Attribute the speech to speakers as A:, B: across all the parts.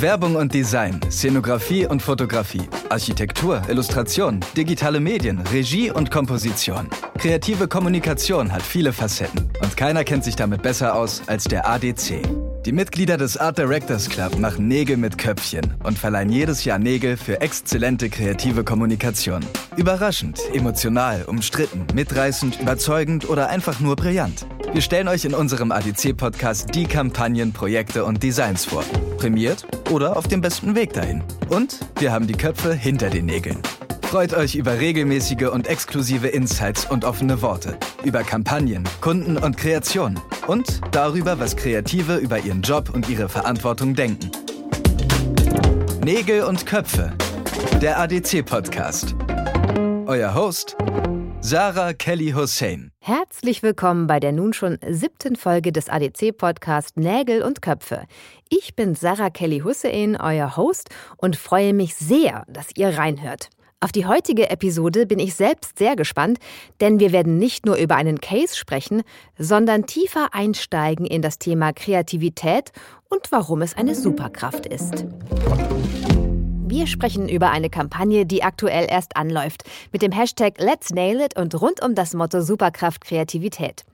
A: Werbung und Design, Szenografie und Fotografie, Architektur, Illustration, digitale Medien, Regie und Komposition. Kreative Kommunikation hat viele Facetten und keiner kennt sich damit besser aus als der ADC. Die Mitglieder des Art Directors Club machen Nägel mit Köpfchen und verleihen jedes Jahr Nägel für exzellente kreative Kommunikation. Überraschend, emotional, umstritten, mitreißend, überzeugend oder einfach nur brillant. Wir stellen euch in unserem ADC-Podcast die Kampagnen, Projekte und Designs vor. Prämiert oder auf dem besten Weg dahin. Und wir haben die Köpfe hinter den Nägeln. Freut euch über regelmäßige und exklusive Insights und offene Worte, über Kampagnen, Kunden und Kreationen und darüber, was Kreative über ihren Job und ihre Verantwortung denken. Nägel und Köpfe, der ADC-Podcast. Euer Host, Sarah Kelly Hussein.
B: Herzlich willkommen bei der nun schon siebten Folge des ADC-Podcast Nägel und Köpfe. Ich bin Sarah Kelly Hussein, euer Host, und freue mich sehr, dass ihr reinhört. Auf die heutige Episode bin ich selbst sehr gespannt, denn wir werden nicht nur über einen Case sprechen, sondern tiefer einsteigen in das Thema Kreativität und warum es eine Superkraft ist. Wir sprechen über eine Kampagne, die aktuell erst anläuft, mit dem Hashtag Let's Nail It und rund um das Motto Superkraft Kreativität.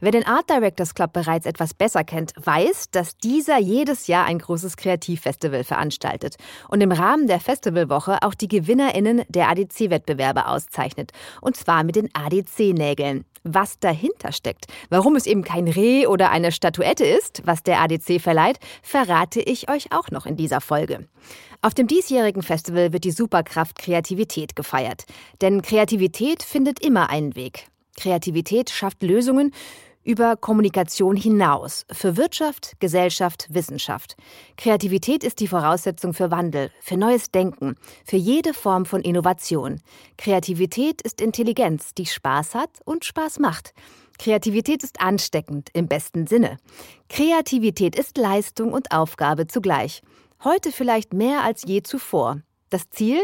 B: Wer den Art Directors Club bereits etwas besser kennt, weiß, dass dieser jedes Jahr ein großes Kreativfestival veranstaltet und im Rahmen der Festivalwoche auch die GewinnerInnen der ADC-Wettbewerbe auszeichnet. Und zwar mit den ADC-Nägeln. Was dahinter steckt, warum es eben kein Reh oder eine Statuette ist, was der ADC verleiht, verrate ich euch auch noch in dieser Folge. Auf dem diesjährigen Festival wird die Superkraft Kreativität gefeiert. Denn Kreativität findet immer einen Weg. Kreativität schafft Lösungen über Kommunikation hinaus für Wirtschaft, Gesellschaft, Wissenschaft. Kreativität ist die Voraussetzung für Wandel, für neues Denken, für jede Form von Innovation. Kreativität ist Intelligenz, die Spaß hat und Spaß macht. Kreativität ist ansteckend im besten Sinne. Kreativität ist Leistung und Aufgabe zugleich. Heute vielleicht mehr als je zuvor. Das Ziel?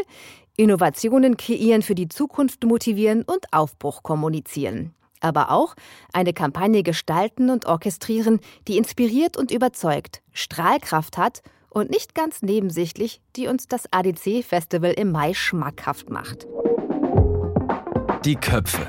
B: Innovationen kreieren, für die Zukunft motivieren und Aufbruch kommunizieren. Aber auch eine Kampagne gestalten und orchestrieren, die inspiriert und überzeugt, Strahlkraft hat und nicht ganz nebensächlich, die uns das ADC-Festival im Mai schmackhaft macht.
A: Die Köpfe.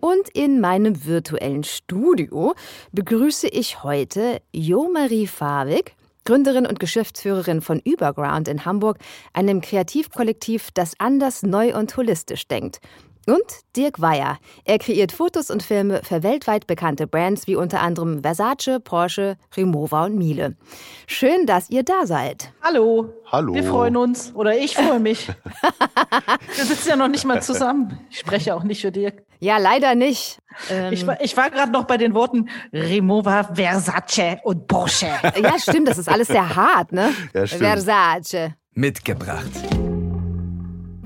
B: Und in meinem virtuellen Studio begrüße ich heute Jo-Marie Fawig, Gründerin und Geschäftsführerin von Überground in Hamburg, einem Kreativkollektiv, das anders, neu und holistisch denkt. Und Dirk Weyer. Er kreiert Fotos und Filme für weltweit bekannte Brands wie unter anderem Versace, Porsche, Rimowa und Miele. Schön, dass ihr da seid.
C: Hallo.
D: Hallo.
C: Wir freuen uns. Oder ich freue mich. Wir sitzen ja noch nicht mal zusammen. Ich spreche auch nicht für Dirk.
B: Ja, leider nicht. Ähm
C: ich war, ich war gerade noch bei den Worten Rimowa, Versace und Porsche.
B: Ja, stimmt, das ist alles sehr hart, ne?
D: Ja, stimmt.
B: Versace.
A: Mitgebracht.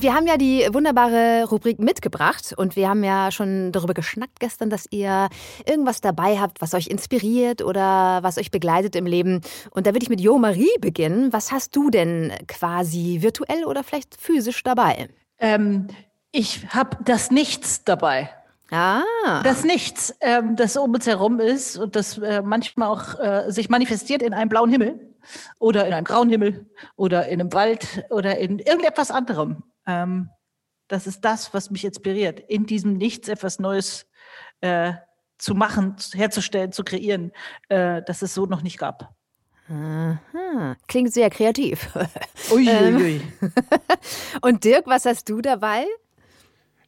B: Wir haben ja die wunderbare Rubrik mitgebracht und wir haben ja schon darüber geschnackt gestern, dass ihr irgendwas dabei habt, was euch inspiriert oder was euch begleitet im Leben. Und da würde ich mit Jo Marie beginnen. Was hast du denn quasi virtuell oder vielleicht physisch dabei?
C: Ähm, ich habe das Nichts dabei.
B: Ah.
C: Das Nichts, ähm, das um uns herum ist und das äh, manchmal auch äh, sich manifestiert in einem blauen Himmel oder in einem grauen Himmel oder in einem Wald oder in irgendetwas anderem. Ähm, das ist das, was mich inspiriert, in diesem Nichts etwas Neues äh, zu machen, herzustellen, zu kreieren, äh, das es so noch nicht gab.
B: Aha. Klingt sehr kreativ.
C: Uiuiui.
B: Und Dirk, was hast du dabei?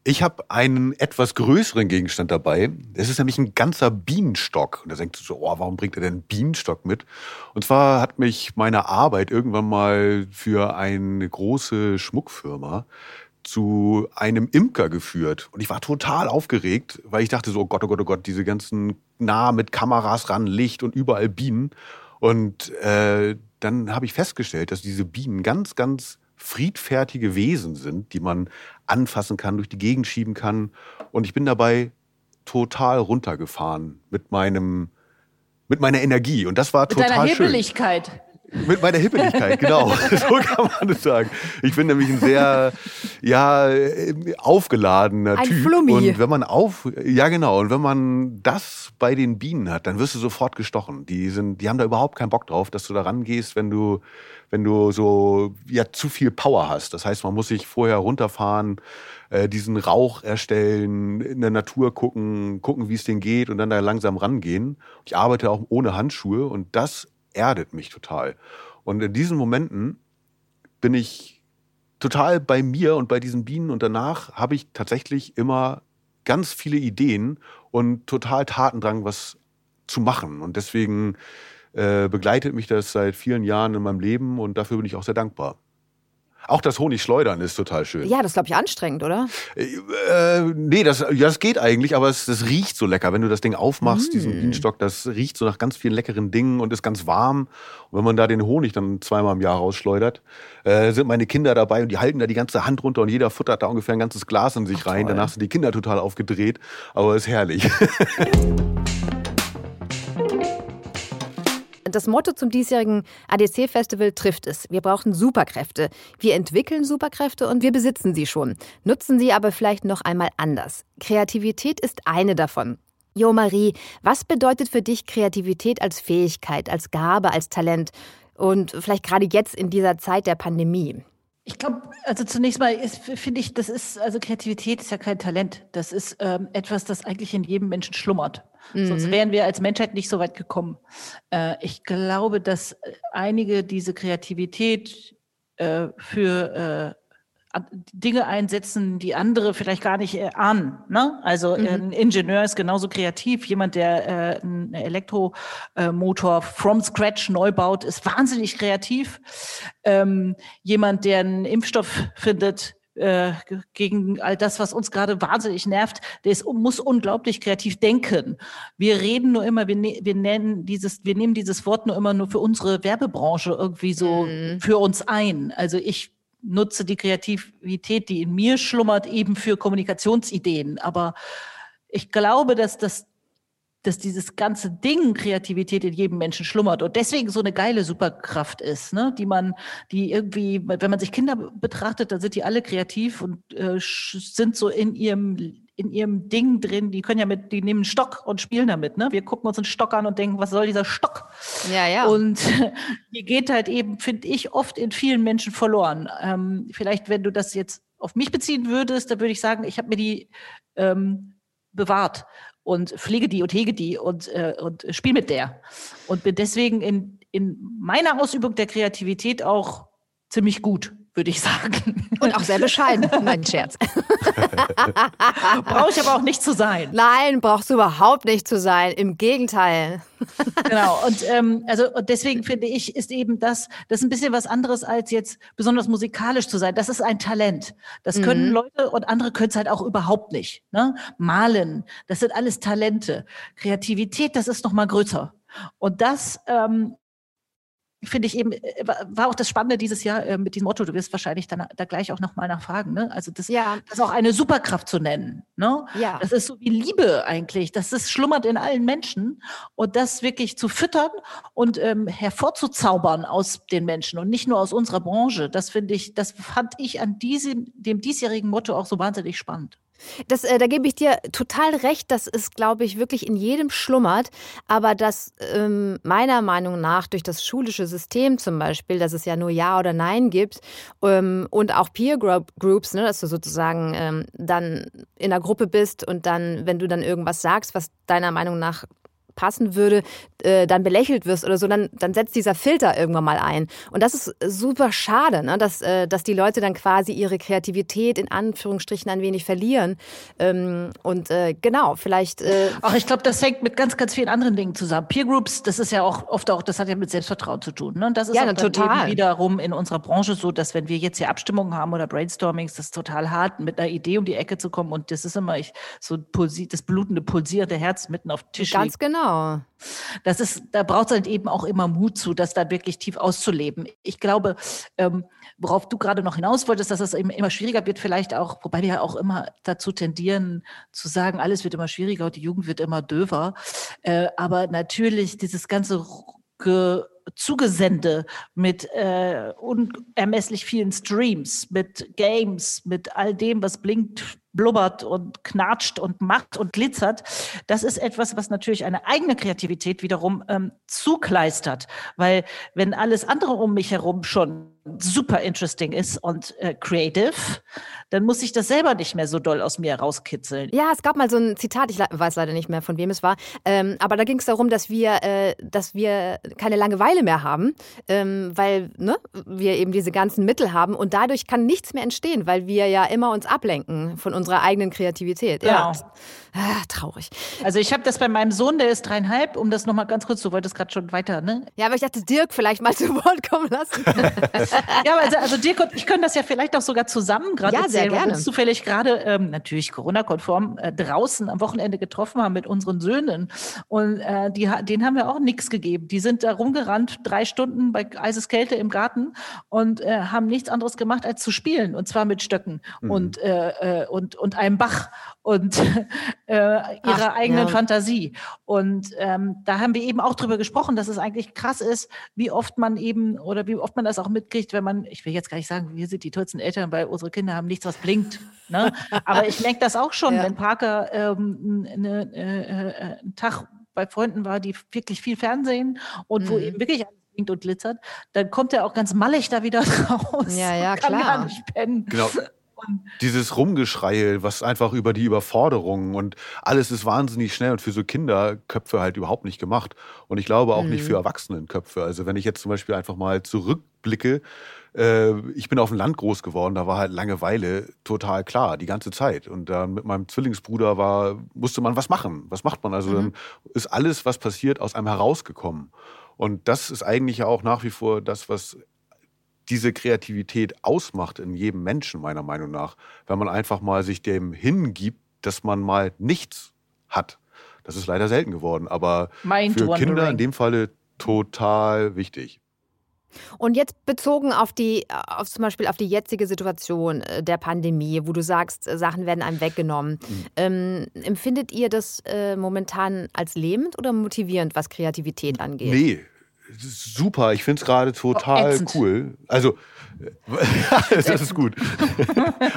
D: Ich habe einen etwas größeren Gegenstand dabei. Es ist nämlich ein ganzer Bienenstock. Und da denkst du so, oh, warum bringt er denn einen Bienenstock mit? Und zwar hat mich meine Arbeit irgendwann mal für eine große Schmuckfirma zu einem Imker geführt. Und ich war total aufgeregt, weil ich dachte so, oh Gott, oh Gott, oh Gott, diese ganzen nah mit Kameras ran, Licht und überall Bienen. Und äh, dann habe ich festgestellt, dass diese Bienen ganz, ganz friedfertige Wesen sind, die man anfassen kann, durch die Gegend schieben kann. Und ich bin dabei total runtergefahren mit meinem, mit meiner Energie. Und das war
C: Mit
D: total
C: deiner
D: schön. Mit meiner Hippeligkeit, genau. so kann man das sagen. Ich bin nämlich ein sehr, ja, aufgeladener
B: ein
D: Typ.
B: Flummi.
D: Und wenn man auf, ja genau, und wenn man das bei den Bienen hat, dann wirst du sofort gestochen. Die sind, die haben da überhaupt keinen Bock drauf, dass du da rangehst, wenn du, wenn du so, ja, zu viel Power hast. Das heißt, man muss sich vorher runterfahren, äh, diesen Rauch erstellen, in der Natur gucken, gucken, wie es denen geht und dann da langsam rangehen. Ich arbeite auch ohne Handschuhe und das erdet mich total. Und in diesen Momenten bin ich total bei mir und bei diesen Bienen und danach habe ich tatsächlich immer ganz viele Ideen und total Tatendrang, was zu machen. Und deswegen äh, begleitet mich das seit vielen Jahren in meinem Leben und dafür bin ich auch sehr dankbar. Auch das Honigschleudern ist total schön.
B: Ja, das ist, glaube ich, anstrengend, oder?
D: Äh, nee, das, ja, das geht eigentlich, aber es, das riecht so lecker. Wenn du das Ding aufmachst,
B: Mm.
D: diesen Bienenstock, das riecht so nach ganz vielen leckeren Dingen und ist ganz warm. Und wenn man da den Honig dann zweimal im Jahr rausschleudert, äh, sind meine Kinder dabei und die halten da die ganze Hand runter und jeder futtert da ungefähr ein ganzes Glas in sich rein.
B: toll.
D: Danach sind die Kinder total aufgedreht, aber ist herrlich.
B: Das Motto zum diesjährigen ADC-Festival trifft es. Wir brauchen Superkräfte. Wir entwickeln Superkräfte und wir besitzen sie schon. Nutzen sie aber vielleicht noch einmal anders. Kreativität ist eine davon. Jo Marie, was bedeutet für dich Kreativität als Fähigkeit, als Gabe, als Talent? Und vielleicht gerade jetzt in dieser Zeit der Pandemie.
C: Ich glaube, also zunächst mal finde ich, das ist, also Kreativität ist ja kein Talent. Das ist ähm, etwas, das eigentlich in jedem Menschen schlummert. Sonst wären wir als Menschheit nicht so weit gekommen. Äh, ich glaube, dass einige diese Kreativität äh, für äh, Dinge einsetzen, die andere vielleicht gar nicht äh, ahnen. Ne? Also äh, ein Ingenieur ist genauso kreativ. Jemand, der äh, einen Elektromotor from scratch neu baut, ist wahnsinnig kreativ. Ähm, jemand, der einen Impfstoff findet, äh, ge- gegen all das, was uns gerade wahnsinnig nervt, der ist, muss unglaublich kreativ denken. Wir reden nur immer, wir, ne, wir nennen dieses, wir nehmen dieses Wort nur immer nur für unsere Werbebranche irgendwie so für uns ein. Also ich nutze die Kreativität, die in mir schlummert, eben für Kommunikationsideen. Aber ich glaube, dass das dass dieses ganze Ding Kreativität in jedem Menschen schlummert und deswegen so eine geile Superkraft ist, ne? die man, die irgendwie, wenn man sich Kinder betrachtet, dann sind die alle kreativ und äh, sind so in ihrem in ihrem Ding drin. Die können ja mit, die nehmen einen Stock und spielen damit. Ne? Wir gucken uns einen Stock an und denken, was soll dieser Stock?
B: Ja, ja.
C: Und die geht halt eben, finde ich, oft in vielen Menschen verloren. Ähm, vielleicht, wenn du das jetzt auf mich beziehen würdest, dann würde ich sagen, ich habe mir die ähm, bewahrt und pflege die und hege die und, äh, und spiele mit der. Und bin deswegen in, in meiner Ausübung der Kreativität auch ziemlich gut, würde ich sagen.
B: Und auch sehr bescheiden. Nein, Scherz.
C: Brauche ich aber auch nicht zu sein.
B: Nein, brauchst du überhaupt nicht zu sein. Im Gegenteil.
C: Genau. Und ähm, also und deswegen finde ich, ist eben das, das ist ein bisschen was anderes als jetzt besonders musikalisch zu sein. Das ist ein Talent. Das können Leute und andere können es halt auch überhaupt nicht. Ne? Malen, das sind alles Talente. Kreativität, das ist noch mal größer. Und das ähm, finde ich eben, äh, war- auch das Spannende dieses Jahr äh, mit diesem Motto, du wirst wahrscheinlich dann da gleich auch nochmal nachfragen, ne? Also das,
B: Ja.
C: das auch eine Superkraft zu nennen. Ne?
B: Ja.
C: Das ist so wie Liebe eigentlich. Das ist schlummert in allen Menschen und das wirklich zu füttern und ähm, hervorzuzaubern aus den Menschen und nicht nur aus unserer Branche. Das finde ich, das fand ich an diesem, dem diesjährigen Motto auch so wahnsinnig spannend.
B: Das, äh, da gebe ich dir total recht, dass es, glaube ich, wirklich in jedem schlummert, aber dass ähm, meiner Meinung nach durch das schulische System zum Beispiel, dass es ja nur Ja oder Nein gibt ähm, und auch Peer Group Groups, ne, dass du sozusagen ähm, dann in einer Gruppe bist und dann, wenn du dann irgendwas sagst, was deiner Meinung nach passen würde, äh, dann belächelt wirst oder so, dann, dann setzt dieser Filter irgendwann mal ein. Und das ist super schade, ne? dass, äh, dass die Leute dann quasi ihre Kreativität in Anführungsstrichen ein wenig verlieren. Ähm, und äh, genau, vielleicht. Äh,
C: Ach, ich glaube, das hängt mit ganz, ganz vielen anderen Dingen zusammen. Peer Groups, das ist ja auch oft auch, das hat ja mit Selbstvertrauen zu tun. Ne? Und das ist
B: Ja,
C: dann
B: total.
C: wiederum in unserer Branche so, dass wenn wir jetzt hier Abstimmungen haben oder Brainstormings, das ist total hart, mit einer Idee um die Ecke zu kommen. Und das ist immer ich, so das blutende, pulsierende Herz mitten auf Tisch liegt.
B: ganz genau.
C: Das ist, da braucht es halt eben auch immer Mut zu, das da wirklich tief auszuleben. Ich glaube, ähm, worauf du gerade noch hinaus wolltest, dass es eben immer schwieriger wird, vielleicht auch, wobei wir ja auch immer dazu tendieren zu sagen, alles wird immer schwieriger und die Jugend wird immer döver. Äh, aber natürlich dieses ganze Ge Zugesende mit äh, unermesslich vielen Streams, mit Games, mit all dem, was blinkt, blubbert und knatscht und macht und glitzert. Das ist etwas, was natürlich eine eigene Kreativität wiederum ähm, zukleistert. Weil wenn alles andere um mich herum schon super interesting ist und äh, creative, dann muss ich das selber nicht mehr so doll aus mir rauskitzeln.
B: Ja, es gab mal so ein Zitat, ich weiß leider nicht mehr, von wem es war, ähm, aber da ging es darum, dass wir, äh, dass wir keine Langeweile mehr haben, ähm, weil ne, wir eben diese ganzen Mittel haben und dadurch kann nichts mehr entstehen, weil wir ja immer uns ablenken von unserer eigenen Kreativität. Ja,
C: Genau.
B: ah, traurig.
C: Also ich habe das bei meinem Sohn, der ist dreieinhalb, um das nochmal ganz kurz, du wolltest gerade schon weiter, ne?
B: Ja, aber ich dachte, Dirk vielleicht mal zu Wort kommen lassen.
C: Ja, aber also, also Dirk und ich können das ja vielleicht auch sogar zusammen gerade
B: Ja, sehr
C: erzählen, wir
B: gerne.
C: uns zufällig gerade, ähm, natürlich Corona-konform, äh, draußen am Wochenende getroffen haben mit unseren Söhnen. Und äh, die, denen haben wir auch nichts gegeben. Die sind da rumgerannt, drei Stunden bei Eiseskälte im Garten und äh, haben nichts anderes gemacht, als zu spielen. Und zwar mit Stöcken und, äh, äh, und, und einem Bach und äh, ihrer
B: Ach,
C: eigenen
B: ja.
C: Fantasie. Und ähm, da haben wir eben auch drüber gesprochen, dass es eigentlich krass ist, wie oft man eben oder wie oft man das auch mitkriegt, wenn man, ich will jetzt gar nicht sagen, wir sind die tollsten Eltern, weil unsere Kinder haben nichts, was blinkt. Ne? Aber ich merke das auch schon,
B: Ja.
C: wenn Parker ähm, ne, äh, äh, einen Tag bei Freunden war, die wirklich viel Fernsehen und wo
B: Mhm.
C: eben wirklich alles blinkt und glitzert, dann kommt er auch ganz mallig da wieder raus.
B: Ja, ja,
C: und kann
B: klar.
C: gar nicht pennen.
D: Genau.
C: Und
D: Dieses Rumgeschreie, was einfach über die Überforderung und alles ist wahnsinnig schnell und für so Kinderköpfe halt überhaupt nicht gemacht. Und ich glaube auch nicht für Erwachsenenköpfe. Also wenn ich jetzt zum Beispiel einfach mal zurückblicke, äh, ich bin auf dem Land groß geworden, da war halt Langeweile total klar, die ganze Zeit. Und dann mit meinem Zwillingsbruder war, musste man was machen. Was macht man? Also dann ist alles, was passiert, aus einem herausgekommen. Und das ist eigentlich ja auch nach wie vor das, was diese Kreativität ausmacht in jedem Menschen, meiner Meinung nach, wenn man einfach mal sich dem hingibt, dass man mal nichts hat. Das ist leider selten geworden, aber
C: Mind
D: für Kinder in dem Falle total wichtig.
B: Und jetzt bezogen auf die, auf zum Beispiel auf die jetzige Situation äh, der Pandemie, wo du sagst, äh, Sachen werden einem weggenommen.
D: Mhm.
B: Ähm, empfindet ihr das äh, momentan als lähmend oder motivierend, was Kreativität angeht?
D: Nee, super. Ich finde es gerade total
C: ätzend.
D: cool. Also, äh, das ist gut.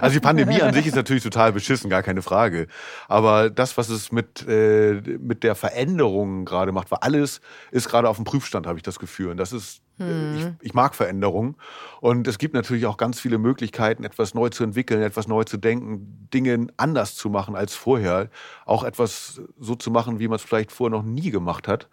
D: Also die Pandemie an sich ist natürlich total beschissen, gar keine Frage. Aber das, was es mit, äh, mit der Veränderung gerade macht, weil alles ist gerade auf dem Prüfstand, habe ich das Gefühl. Und das ist, äh, ich, ich mag Veränderung. Und es gibt natürlich auch ganz viele Möglichkeiten, etwas neu zu entwickeln, etwas neu zu denken, Dinge anders zu machen als vorher. Auch etwas so zu machen, wie man es vielleicht vorher noch nie gemacht hat.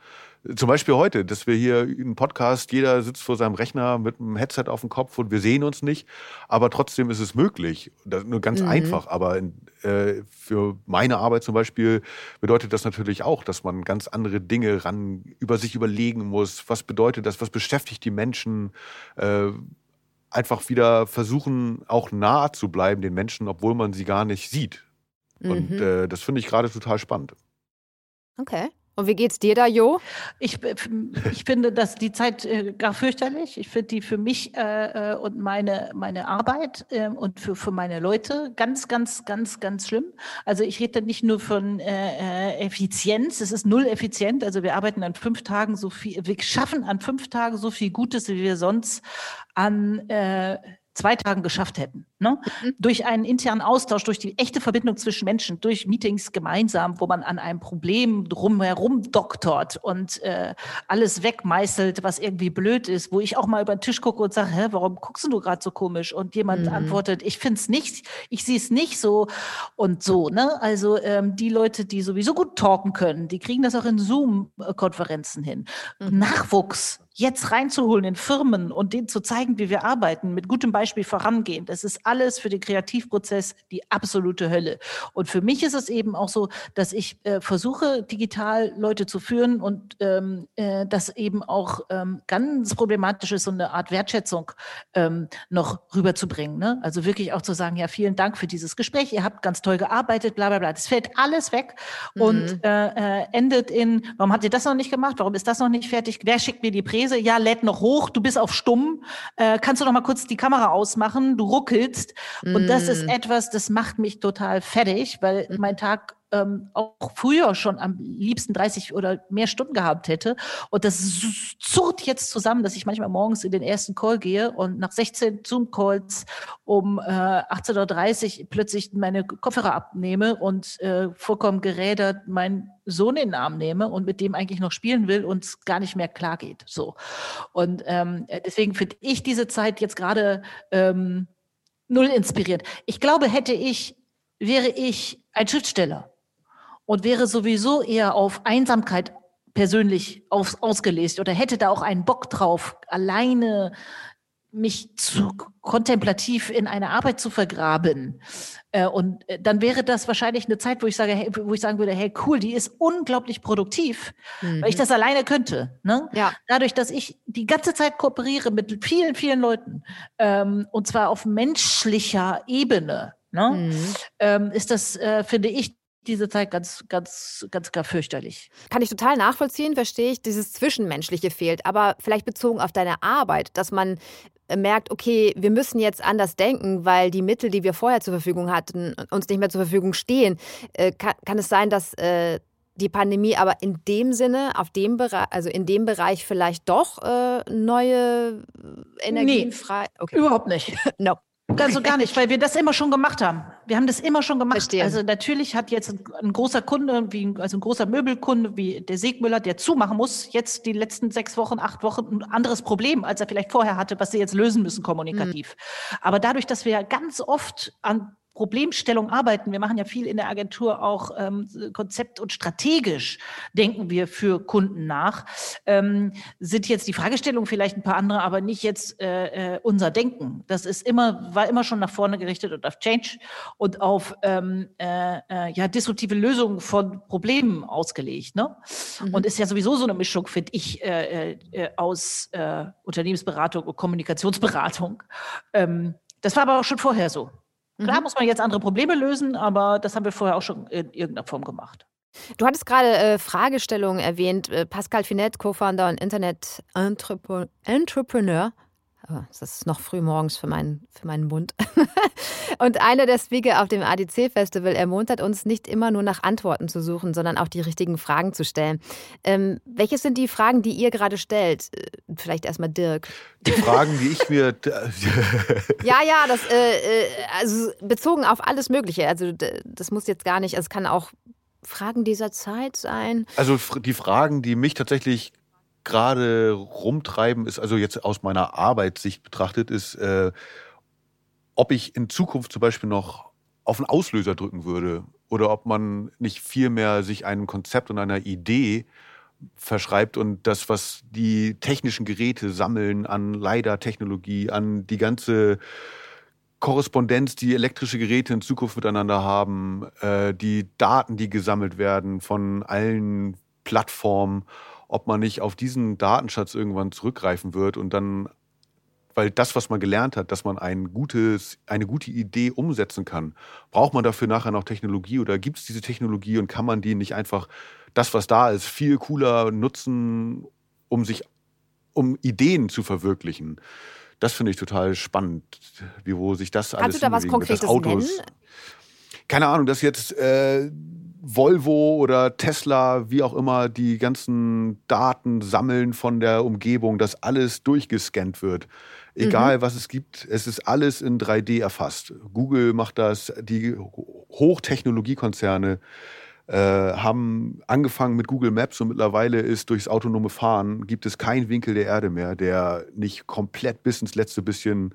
D: Zum Beispiel heute, dass wir hier einen Podcast, jeder sitzt vor seinem Rechner mit einem Headset auf dem Kopf und wir sehen uns nicht, aber trotzdem ist es möglich. Das ist nur ganz einfach, aber in, äh, für meine Arbeit zum Beispiel bedeutet das natürlich auch, dass man ganz andere Dinge ran über sich überlegen muss. Was bedeutet das? Was beschäftigt die Menschen? Äh, einfach wieder versuchen, auch nahe zu bleiben den Menschen, obwohl man sie gar nicht sieht. Und
B: Mhm.
D: äh, das finde ich gerade total spannend.
B: Okay. Und wie geht's dir da, Jo?
C: Ich, ich finde, dass die Zeit äh, gar fürchterlich. Ich finde die für mich äh, äh, und meine, meine Arbeit äh, und für, für meine Leute ganz, ganz, ganz, ganz schlimm. Also ich rede nicht nur von äh, äh, Effizienz, es ist null effizient. Also wir arbeiten an fünf Tagen so viel, wir schaffen an fünf Tagen so viel Gutes, wie wir sonst an zwei Tagen geschafft hätten. Ne? Durch einen internen Austausch, durch die echte Verbindung zwischen Menschen, durch Meetings gemeinsam, wo man an einem Problem drumherum doktort und äh, alles wegmeißelt, was irgendwie blöd ist, wo ich auch mal über den Tisch gucke und sage, hä, warum guckst du gerade so komisch? Und jemand antwortet, ich finde es nicht, ich sehe es nicht so und so. Ne? Also ähm, die Leute, die sowieso gut talken können, die kriegen das auch in Zoom-Konferenzen hin. Nachwuchs jetzt reinzuholen in Firmen und denen zu zeigen, wie wir arbeiten, mit gutem Beispiel vorangehen. Das ist alles für den Kreativprozess die absolute Hölle. Und für mich ist es eben auch so, dass ich äh, versuche, digital Leute zu führen und ähm, äh, das eben auch ähm, ganz problematisch ist, so eine Art Wertschätzung ähm, noch rüberzubringen. Ne? Also wirklich auch zu sagen, ja, vielen Dank für dieses Gespräch, ihr habt ganz toll gearbeitet, bla bla bla. Das fällt alles weg und äh, äh, endet in, warum habt ihr das noch nicht gemacht? Warum ist das noch nicht fertig? Wer schickt mir die Präse? Ja, lädt noch hoch, du bist auf stumm. Äh, kannst du noch mal kurz die Kamera ausmachen? Du ruckelst. Willst. Und das ist
B: Mm.
C: etwas, das macht mich total fertig, weil
B: Mhm.
C: mein Tag ähm, auch früher schon am liebsten 30 oder mehr Stunden gehabt hätte. Und das zurrt jetzt zusammen, dass ich manchmal morgens in den ersten Call gehe und nach 16 Zoom-Calls um äh, 18.30 Uhr plötzlich meine Kopfhörer abnehme und äh, vollkommen gerädert meinen Sohn in den Arm nehme und mit dem eigentlich noch spielen will und es gar nicht mehr klar geht. So. Und ähm, äh, deswegen finde ich diese Zeit jetzt gerade ähm, null inspirierend. Ich glaube, hätte ich, wäre ich ein Schriftsteller und wäre sowieso eher auf Einsamkeit persönlich aus, ausgelegt oder hätte da auch einen Bock drauf, alleine mich zu kontemplativ in eine Arbeit zu vergraben. Äh, und äh, dann wäre das wahrscheinlich eine Zeit, wo ich sage, hey, wo ich sagen würde, hey, cool, die ist unglaublich produktiv, weil ich das alleine könnte. Ne?
B: Ja.
C: Dadurch, dass ich die ganze Zeit kooperiere mit vielen, vielen Leuten, ähm, und zwar auf menschlicher Ebene, ne?
B: Mhm.
C: ähm, ist das, äh, finde ich, diese Zeit ganz, ganz, ganz gar fürchterlich.
B: Kann ich total nachvollziehen, verstehe ich. Dieses Zwischenmenschliche fehlt. Aber vielleicht bezogen auf deine Arbeit, dass man äh, merkt, okay, wir müssen jetzt anders denken, weil die Mittel, die wir vorher zur Verfügung hatten, uns nicht mehr zur Verfügung stehen. Äh, kann, kann es sein, dass äh, die Pandemie aber in dem Sinne, auf dem Bereich, also in dem Bereich vielleicht doch äh, neue Energien
C: Nee.
B: frei. Okay.
C: Überhaupt nicht.
B: No.
C: Ganz und gar nicht, weil wir das immer schon gemacht haben. Wir haben das immer schon gemacht.
B: Verstehe.
C: Also natürlich hat jetzt ein, ein großer Kunde, wie, ein- also ein großer Möbelkunde wie der Segmüller, der zumachen muss, jetzt die letzten sechs Wochen, acht Wochen ein anderes Problem, als er vielleicht vorher hatte, was sie jetzt lösen müssen kommunikativ. Aber dadurch, dass wir ganz oft an Problemstellung arbeiten. Wir machen ja viel in der Agentur auch ähm, konzept- und strategisch denken wir für Kunden nach. Ähm, sind jetzt die Fragestellungen vielleicht ein paar andere, aber nicht jetzt äh, äh, unser Denken. Das ist immer, war immer schon nach vorne gerichtet und auf Change und auf ähm, äh, äh, ja, disruptive Lösungen von Problemen ausgelegt. Ne? Und ist ja sowieso so eine Mischung, finde ich, äh, äh, aus äh, Unternehmensberatung und Kommunikationsberatung. Ähm, das war aber auch schon vorher so. Klar muss man jetzt andere Probleme lösen, aber das haben wir vorher auch schon in irgendeiner Form gemacht.
B: Du hattest gerade äh, Fragestellungen erwähnt. Äh, Pascal Finette, Co-Founder und Internet-Entrepreneur. Das ist noch früh morgens für meinen, für meinen Mund. und einer der Speaker auf dem ADC-Festival ermuntert uns, nicht immer nur nach Antworten zu suchen, sondern auch die richtigen Fragen zu stellen. Ähm, welche sind die Fragen, die ihr gerade stellt? Äh, Vielleicht erstmal Dirk.
D: Die Fragen, die ich mir.
B: Ja, ja, das äh, äh, also bezogen auf alles Mögliche. Also das muss jetzt gar nicht, also es kann auch Fragen dieser Zeit sein.
D: Also die Fragen, die mich tatsächlich gerade rumtreiben, ist also jetzt aus meiner Arbeitssicht betrachtet, ist, äh, ob ich in Zukunft zum Beispiel noch auf einen Auslöser drücken würde oder ob man nicht viel mehr sich einem Konzept und einer Idee verschreibt und das, was die technischen Geräte sammeln an LiDAR-Technologie, an die ganze Korrespondenz, die elektrische Geräte in Zukunft miteinander haben, äh, die Daten, die gesammelt werden von allen Plattformen, ob man nicht auf diesen Datenschatz irgendwann zurückgreifen wird und dann, weil das, was man gelernt hat, dass man ein gutes, eine gute Idee umsetzen kann, braucht man dafür nachher noch Technologie oder gibt es diese Technologie und kann man die nicht einfach das, was da ist, viel cooler nutzen, um sich, um Ideen zu verwirklichen? Das finde ich total spannend, wie wo sich das alles
B: Kannst du da was Konkretes nennen?
D: Keine Ahnung, dass jetzt äh, Volvo oder Tesla, wie auch immer, die ganzen Daten sammeln von der Umgebung, dass alles durchgescannt wird. Egal, was es gibt, es ist alles in 3D erfasst. Google macht das, die Hochtechnologiekonzerne äh, haben angefangen mit Google Maps und mittlerweile ist durchs autonome Fahren gibt es keinen Winkel der Erde mehr, der nicht komplett bis ins letzte bisschen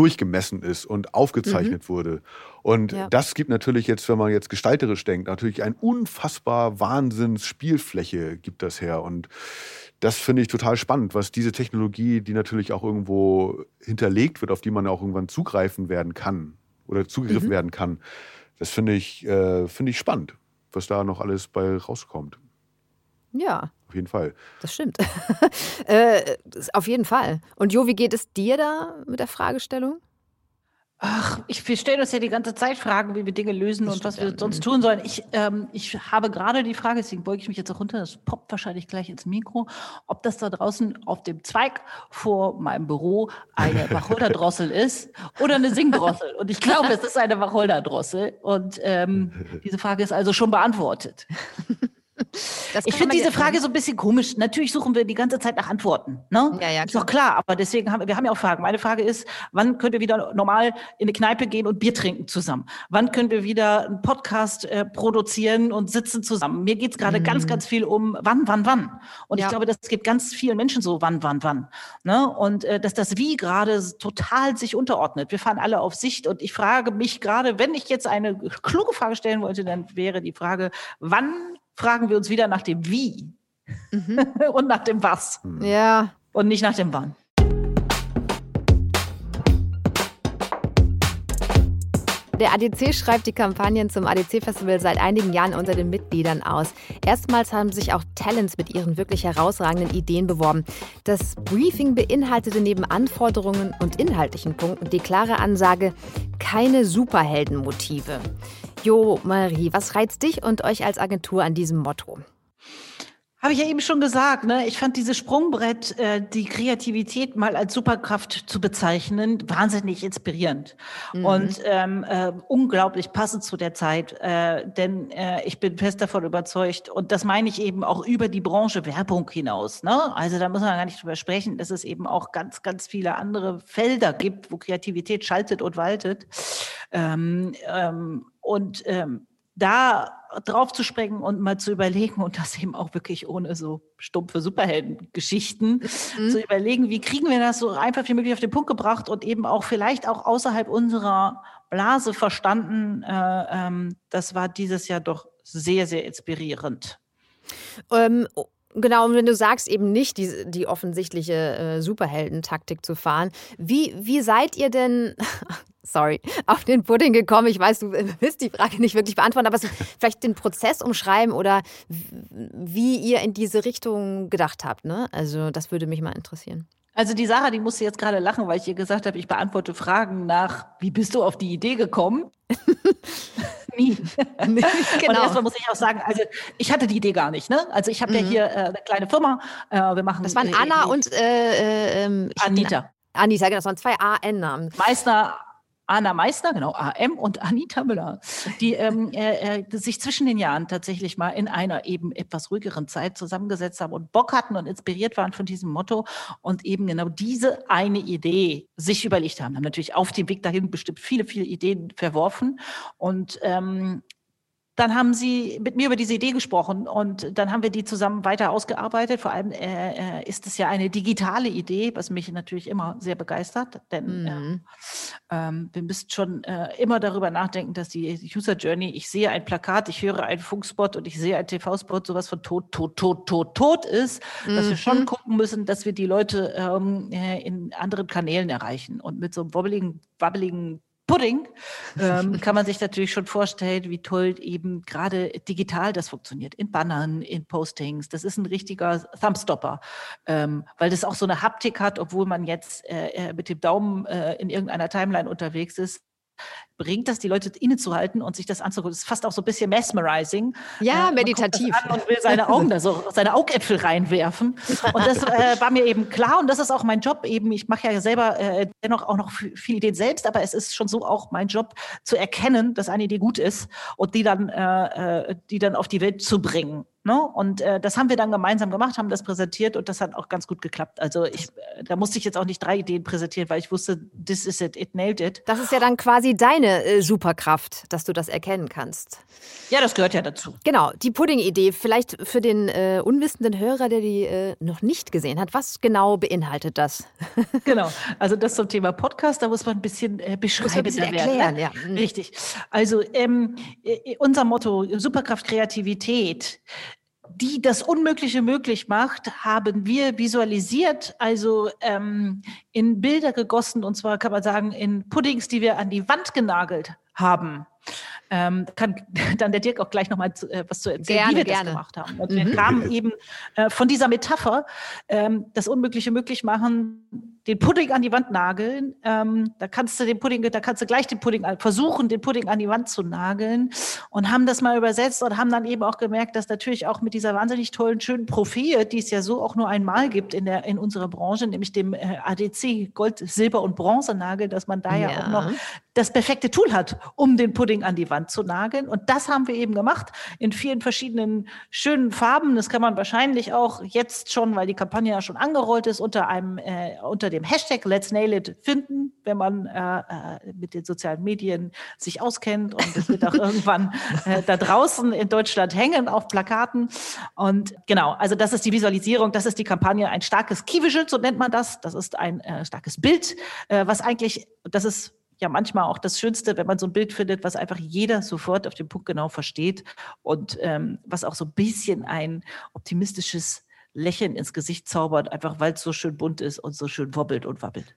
D: durchgemessen ist und aufgezeichnet wurde. Und
B: Ja.
D: das gibt natürlich jetzt, wenn man jetzt gestalterisch denkt, natürlich ein unfassbar Wahnsinns Spielfläche gibt das her. Und das finde ich total spannend, was diese Technologie, die natürlich auch irgendwo hinterlegt wird, auf die man auch irgendwann zugreifen werden kann oder zugegriffen werden kann. Das finde ich, äh, finde ich spannend, was da noch alles bei rauskommt.
B: Ja,
D: Auf jeden Fall.
B: das stimmt. äh, das- auf jeden Fall. Und Jo, wie geht es dir da mit der Fragestellung?
C: Ach, ich, wir stellen uns ja die ganze Zeit Fragen, wie wir Dinge lösen das und was wir sonst tun sollen. Ich, ähm, ich habe gerade die Frage, deswegen beuge ich mich jetzt auch runter, das poppt wahrscheinlich gleich ins Mikro, ob das da draußen auf dem Zweig vor meinem Büro eine Wacholderdrossel ist oder eine Singdrossel. Und ich glaube, es ist eine Wacholderdrossel. Und ähm, diese Frage ist also schon beantwortet ich finde diese Frage so ein bisschen komisch. Natürlich suchen wir die ganze Zeit nach Antworten. Ne? Ja, ja, ist doch klar. Aber deswegen haben wir haben ja auch Fragen. Meine Frage ist, wann können wir wieder normal in eine Kneipe gehen und Bier trinken zusammen? Wann können wir wieder einen Podcast äh, produzieren und sitzen zusammen? Mir geht es gerade mhm. ganz, ganz viel um wann, wann, wann. Und ja. ich glaube, das geht ganz vielen Menschen so, wann, wann, wann. Ne? Und äh, dass das Wie gerade total sich unterordnet. Wir fahren alle auf Sicht und ich frage mich gerade, wenn ich jetzt eine kluge Frage stellen wollte, dann wäre die Frage, wann fragen wir uns wieder nach dem Wie mhm. und nach dem Was.
B: Ja.
C: Und nicht nach dem Wann.
B: Der ADC schreibt die Kampagnen zum ADC-Festival seit einigen Jahren unter den Mitgliedern aus. Erstmals haben sich auch Talents mit ihren wirklich herausragenden Ideen beworben. Das Briefing beinhaltete neben Anforderungen und inhaltlichen Punkten die klare Ansage, keine Superheldenmotive. Jo, Marie, was reizt dich und euch als Agentur an diesem Motto?
C: Habe ich ja eben schon gesagt, ne? Ich fand dieses Sprungbrett, äh, die Kreativität mal als Superkraft zu bezeichnen, wahnsinnig inspirierend mhm. und ähm, äh, unglaublich passend zu der Zeit. Äh, denn äh, ich bin fest davon überzeugt, und das meine ich eben auch über die Branche Werbung hinaus. Ne? Also da muss man gar nicht drüber sprechen, dass es eben auch ganz, ganz viele andere Felder gibt, wo Kreativität schaltet und waltet. Ähm, ähm, und ähm, da drauf zu springen und mal zu überlegen und das eben auch wirklich ohne so stumpfe Superheldengeschichten mhm. zu überlegen, wie kriegen wir das so einfach wie möglich auf den Punkt gebracht und eben auch vielleicht auch außerhalb unserer Blase verstanden. Äh, ähm, das war dieses Jahr doch sehr, sehr inspirierend.
B: Ähm, Genau, und wenn du sagst, eben nicht die, die offensichtliche äh, Superheldentaktik zu fahren, wie, wie seid ihr denn, sorry, auf den Pudding gekommen? Ich weiß, du willst die Frage nicht wirklich beantworten, aber vielleicht den Prozess umschreiben oder wie ihr in diese Richtung gedacht habt. Ne? Also das würde mich mal interessieren.
C: Also die Sarah, die musste jetzt gerade lachen, weil ich ihr gesagt habe, ich beantworte Fragen nach, wie bist du auf die Idee gekommen? Nie. genau. Und erstmal muss ich auch sagen, also ich hatte die Idee gar nicht. Ne? Also ich habe mhm. ja hier äh, eine kleine Firma. Äh, wir machen.
B: Das waren äh, Anna und äh, ähm,
C: Anita.
B: Anita, genau, das waren zwei AN-Namen.
C: Meister Anna Meissner, genau, AM und Anita Müller, die ähm, äh, äh, sich zwischen den Jahren tatsächlich mal in einer eben etwas ruhigeren Zeit zusammengesetzt haben und Bock hatten und inspiriert waren von diesem Motto und eben genau diese eine Idee sich überlegt haben. Haben natürlich auf dem Weg dahin bestimmt viele, viele Ideen verworfen und ähm, dann haben sie mit mir über diese Idee gesprochen und dann haben wir die zusammen weiter ausgearbeitet. Vor allem äh, äh ist es ja eine digitale Idee, was mich natürlich immer sehr begeistert, denn mhm. äh, ähm, wir müssen schon äh, immer darüber nachdenken, dass die User Journey, ich sehe ein Plakat, ich höre einen Funkspot und ich sehe einen TV-Spot, sowas von tot, tot, tot, tot, tot ist, mhm. dass wir schon mhm. gucken müssen, dass wir die Leute ähm, äh, in anderen Kanälen erreichen und mit so einem wobbeligen, wabbeligen Pudding, ähm, kann man sich natürlich schon vorstellen, wie toll eben gerade digital das funktioniert. In Bannern, in Postings. Das ist ein richtiger Thumbstopper, ähm, weil das auch so eine Haptik hat, obwohl man jetzt äh, äh mit dem Daumen äh, in irgendeiner Timeline unterwegs ist bringt das, die Leute innezuhalten und sich das anzugucken. Das ist fast auch so ein bisschen mesmerizing.
B: Ja, äh, meditativ.
C: und will seine Augen da so, seine Augäpfel reinwerfen. Und das äh, war mir eben klar und das ist auch mein Job eben. Ich mache ja selber äh, dennoch auch noch viele Ideen selbst, aber es ist schon so auch mein Job zu erkennen, dass eine Idee gut ist und die dann, äh, äh die dann auf die Welt zu bringen. Ne? Und äh, das haben wir dann gemeinsam gemacht, haben das präsentiert und das hat auch ganz gut geklappt. Also ich, äh, da musste ich jetzt auch nicht drei Ideen präsentieren, weil ich wusste, this is it, it nailed it.
B: Das ist ja dann quasi deine äh, Superkraft, dass du das erkennen kannst.
C: Ja, das gehört ja dazu.
B: Genau, die Pudding-Idee, vielleicht für den äh, unwissenden Hörer, der die äh, noch nicht gesehen hat, was genau beinhaltet das?
C: genau, also das zum Thema Podcast, da muss man ein bisschen äh, beschreiben. Ein bisschen
B: erklären,
C: werden, ja. Mhm. Richtig. Also ähm, unser Motto, Superkraft Kreativität, die das Unmögliche möglich macht, haben wir visualisiert, also ähm, in Bilder gegossen, und zwar kann man sagen, in Puddings, die wir an die Wand genagelt haben. Ähm, kann dann der Dirk auch gleich nochmal äh, was zu erzählen,
B: gerne,
C: wie wir
B: gerne.
C: das gemacht haben. Und mhm. wir kamen eben äh, von dieser Metapher, ähm, das Unmögliche möglich machen, den Pudding an die Wand nageln. Ähm, da kannst du den Pudding, da kannst du gleich den Pudding versuchen, den Pudding an die Wand zu nageln und haben das mal übersetzt und haben dann eben auch gemerkt, dass natürlich auch mit dieser wahnsinnig tollen, schönen Profil, die es ja so auch nur einmal gibt in der in unserer Branche, nämlich dem äh, ADC Gold, Silber und Bronzenagel, dass man da ja. ja auch noch das perfekte Tool hat, um den Pudding an die Wand zu nageln. Und das haben wir eben gemacht in vielen verschiedenen schönen Farben. Das kann man wahrscheinlich auch jetzt schon, weil die Kampagne ja schon angerollt ist, unter einem äh, unter dem Hashtag Let's Nail It finden, wenn man äh, äh mit den sozialen Medien sich auskennt. Und es wird auch irgendwann äh, da draußen in Deutschland hängen auf Plakaten. Und genau, also das ist die Visualisierung, das ist die Kampagne. Ein starkes Key Visual, so nennt man das. Das ist ein äh, starkes Bild, äh, was eigentlich, das ist ja manchmal auch das Schönste, wenn man so ein Bild findet, was einfach jeder sofort auf den Punkt genau versteht und ähm, was auch so ein bisschen ein optimistisches Lächeln ins Gesicht zaubert, einfach weil es so schön bunt ist und so schön wobbelt und wabbelt.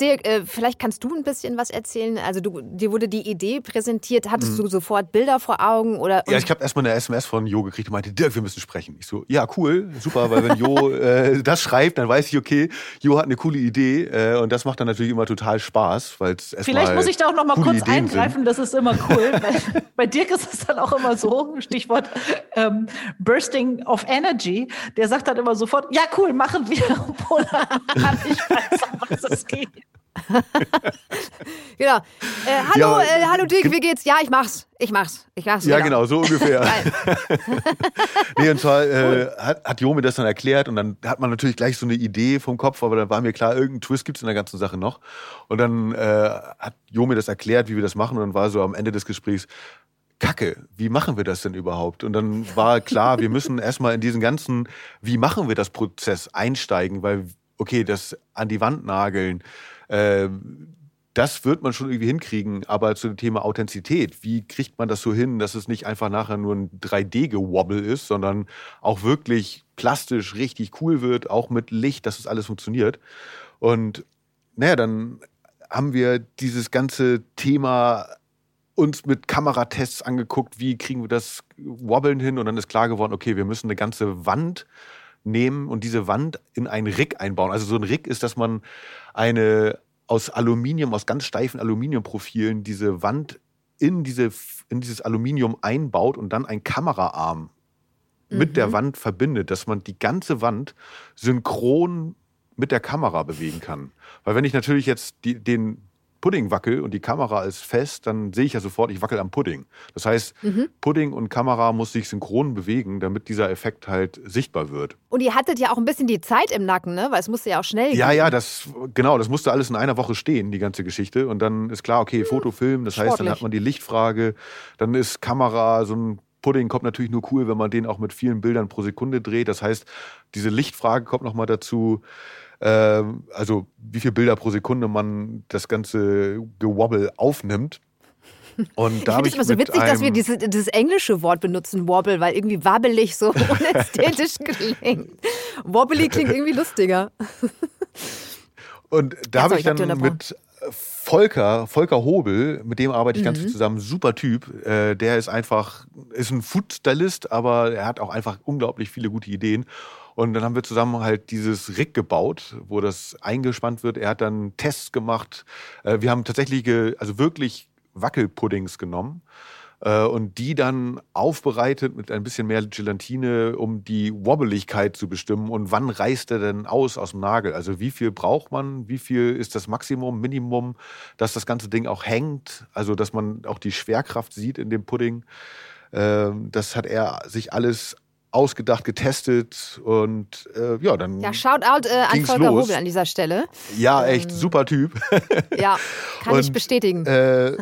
B: Dirk, äh, vielleicht kannst du ein bisschen was erzählen. Also du, dir wurde die Idee präsentiert. Hattest mhm. du sofort Bilder vor Augen? Oder,
D: ja, ich habe erstmal eine SMS von Jo gekriegt und meinte, Dirk, wir müssen sprechen. Ich so, ja, cool, super, weil wenn Jo äh, das schreibt, dann weiß ich, okay, Jo hat eine coole Idee äh, und das macht dann natürlich immer total Spaß. Weil's
C: Vielleicht muss ich da auch noch mal kurz Ideen eingreifen, sind. das ist immer cool. weil bei Dirk ist es dann auch immer so, Stichwort ähm, Bursting of Energy, der sagt dann immer sofort, ja cool, machen wir, obwohl er nicht weiß, um was es geht.
B: genau. Äh, hallo, ja, äh, hallo Dick, wie geht's? Ja, ich mach's. Ich mach's. Ich mach's.
D: Ja, genau, so ungefähr. nee, und zwar äh, hat, hat Jo mir das dann erklärt und dann hat man natürlich gleich so eine Idee vom Kopf, aber dann war mir klar, irgendeinen Twist gibt's in der ganzen Sache noch. Und dann äh, hat Jo mir das erklärt, wie wir das machen und dann war so am Ende des Gesprächs, Kacke, wie machen wir das denn überhaupt? Und dann war klar, wir müssen erstmal in diesen ganzen, wie machen wir das Prozess einsteigen, weil, okay, das an die Wand nageln, das wird man schon irgendwie hinkriegen, aber zu dem Thema Authentizität, wie kriegt man das so hin, dass es nicht einfach nachher nur ein 3D-Gewobbel ist, sondern auch wirklich plastisch richtig cool wird, auch mit Licht, dass das alles funktioniert. Und naja, dann haben wir dieses ganze Thema uns mit Kameratests angeguckt, wie kriegen wir das Wobbeln hin und dann ist klar geworden, okay, wir müssen eine ganze Wand nehmen und diese Wand in ein Rig einbauen. Also so ein Rig ist, dass man eine aus Aluminium, aus ganz steifen Aluminiumprofilen diese Wand in, diese, in dieses Aluminium einbaut und dann ein Kameraarm mhm. mit der mhm. Wand verbindet, dass man die ganze Wand synchron mit der Kamera bewegen kann. Weil wenn ich natürlich jetzt die, den Pudding wackel und die Kamera ist fest, dann sehe ich ja sofort, ich wackel am Pudding. Das heißt, mhm. Pudding und Kamera muss sich synchron bewegen, damit dieser Effekt halt sichtbar wird.
B: Und ihr hattet ja auch ein bisschen die Zeit im Nacken, ne? Weil es musste ja auch schnell gehen.
D: Ja, ja, das genau, das musste alles in einer Woche stehen, die ganze Geschichte. Und dann ist klar, okay, Foto, Film, das Sportlich. heißt, dann hat man die Lichtfrage, dann ist Kamera so ein Pudding kommt natürlich nur cool, wenn man den auch mit vielen Bildern pro Sekunde dreht. Das heißt, diese Lichtfrage kommt nochmal dazu. Ähm, also wie viele Bilder pro Sekunde man das ganze Gewobble aufnimmt.
B: Und da ich finde es immer so witzig, dass wir diese, dieses englische Wort benutzen, Wobble, weil irgendwie wabbelig so unästhetisch klingt. Wobbly klingt irgendwie lustiger.
D: Und da habe ich dann mit Volker, Volker Hobel, mit dem arbeite ich mhm. ganz viel zusammen, super Typ. Äh, der ist einfach, ist ein Food-Stylist, aber er hat auch einfach unglaublich viele gute Ideen. Und dann haben wir zusammen halt dieses Rig gebaut, wo das eingespannt wird. Er hat dann Tests gemacht. Äh, wir haben tatsächlich, also wirklich Wackelpuddings genommen äh, und die dann aufbereitet mit ein bisschen mehr Gelatine, um die Wobbeligkeit zu bestimmen und wann reißt er denn aus aus dem Nagel? Also wie viel braucht man? Wie viel ist das Maximum, Minimum, dass das ganze Ding auch hängt? Also dass man auch die Schwerkraft sieht in dem Pudding. Ähm, das hat er sich alles ausgedacht, getestet und äh, ja, dann.
B: Ja, Shoutout äh, an Volker los. Hobel an dieser Stelle.
D: Ja, echt, ähm, super Typ.
B: ja, kann und, ich bestätigen.
D: Äh,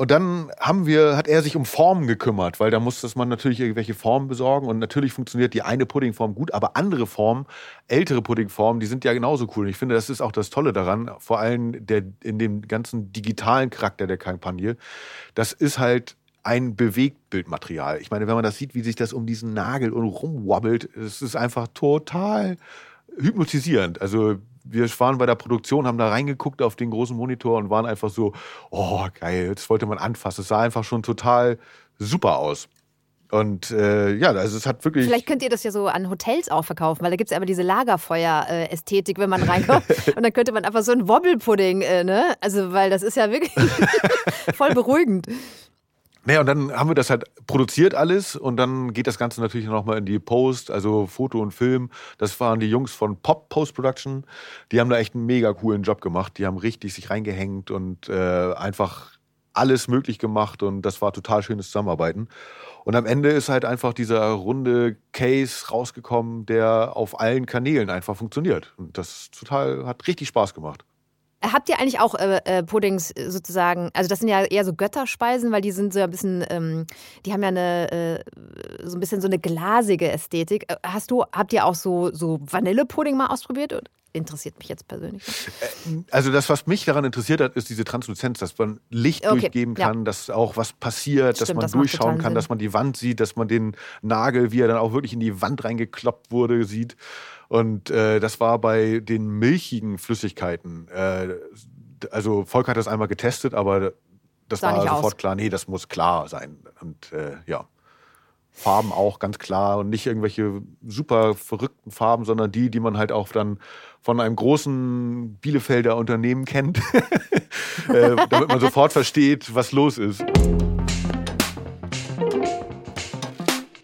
D: und dann haben wir, hat er sich um Formen gekümmert, weil da muss man natürlich irgendwelche Formen besorgen und natürlich funktioniert die eine Puddingform gut, aber andere Formen, ältere Puddingformen, die sind ja genauso cool. Und ich finde, das ist auch das Tolle daran, vor allem der, in dem ganzen digitalen Charakter der Kampagne. Das ist halt ein Bewegtbildmaterial. Ich meine, wenn man das sieht, wie sich das um diesen Nagel und rumwabbelt, es ist einfach total hypnotisierend. Also wir waren bei der Produktion, haben da reingeguckt auf den großen Monitor und waren einfach so, oh geil, das wollte man anfassen. Es sah einfach schon total super aus. Und äh, ja, also es hat wirklich.
B: Vielleicht könnt ihr das ja so an Hotels auch verkaufen, weil da gibt es ja immer diese Lagerfeuer-Ästhetik, wenn man reinkommt. und dann könnte man einfach so einen Wobbelpudding, äh, ne? Also, weil das ist ja wirklich voll beruhigend.
D: Naja, und dann haben wir das halt produziert alles und dann geht das Ganze natürlich nochmal in die Post, also Foto und Film. Das waren die Jungs von Pop Post Production. Die haben da echt einen mega coolen Job gemacht. Die haben richtig sich reingehängt und äh, einfach alles möglich gemacht und das war total schönes Zusammenarbeiten. Und am Ende ist halt einfach dieser runde Case rausgekommen, der auf allen Kanälen einfach funktioniert. Und das total hat richtig Spaß gemacht.
B: Habt ihr eigentlich auch äh, äh, Puddings sozusagen, also das sind ja eher so Götterspeisen, weil die sind so ein bisschen, ähm, die haben ja eine, äh, so ein bisschen so eine glasige Ästhetik. Äh, hast du, habt ihr auch so, so Vanillepudding mal ausprobiert? Interessiert mich jetzt persönlich.
D: Äh, also das, was mich daran interessiert hat, ist diese Transluzenz, dass man Licht okay, durchgeben kann, ja. dass auch was passiert, Stimmt, dass man das durchschauen kann, Sinn. dass man die Wand sieht, dass man den Nagel, wie er dann auch wirklich in die Wand reingekloppt wurde, sieht. Und äh, das war bei den milchigen Flüssigkeiten. Äh, also Volk hat das einmal getestet, aber das war sofort aus. klar, nee, das muss klar sein. Und äh, ja. Farben auch ganz klar und nicht irgendwelche super verrückten Farben, sondern die, die man halt auch dann von einem großen Bielefelder Unternehmen kennt, äh, damit man sofort versteht, was los ist.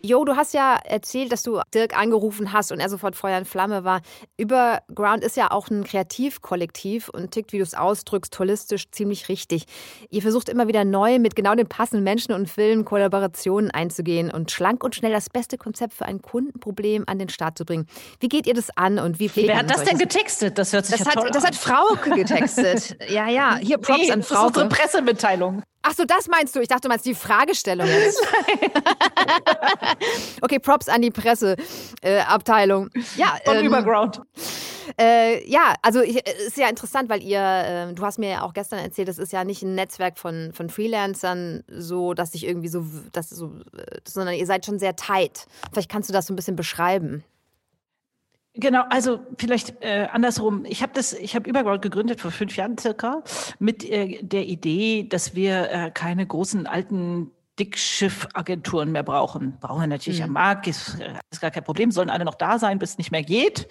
B: Jo, du hast ja erzählt, dass du Dirk angerufen hast und er sofort Feuer und Flamme war. Überground ist ja auch ein Kreativkollektiv und tickt, wie du es ausdrückst, holistisch ziemlich richtig. Ihr versucht immer wieder neu mit genau den passenden Menschen und Filmen Kollaborationen einzugehen und schlank und schnell das beste Konzept für ein Kundenproblem an den Start zu bringen. Wie geht ihr das an und wie
C: pflegt Wer hat das denn getextet? Das hört sich
B: das
C: ja
B: hat,
C: toll
B: Das
C: an.
B: hat Frauke getextet. ja, ja. Hier Props nee, an Frauke.
C: Das ist unsere Pressemitteilung.
B: Ach so, das meinst du? Ich dachte, du meinst die Fragestellung jetzt. okay, Props an die Presseabteilung. Äh, ja,
C: Von ähm, Überground.
B: Äh, ja, also ich, ist ja interessant, weil ihr, äh, du hast mir ja auch gestern erzählt, das ist ja nicht ein Netzwerk von, von Freelancern, so dass ich irgendwie so, das so, äh, sondern ihr seid schon sehr tight. Vielleicht kannst du das so ein bisschen beschreiben.
C: Genau, also vielleicht äh, andersrum. Ich habe das, ich habe Überground gegründet vor fünf Jahren circa mit äh, der Idee, dass wir äh, keine großen alten Dickschiffagenturen mehr brauchen. Brauchen wir natürlich mhm. am Markt, ist, äh, ist gar kein Problem, sollen alle noch da sein, bis es nicht mehr geht.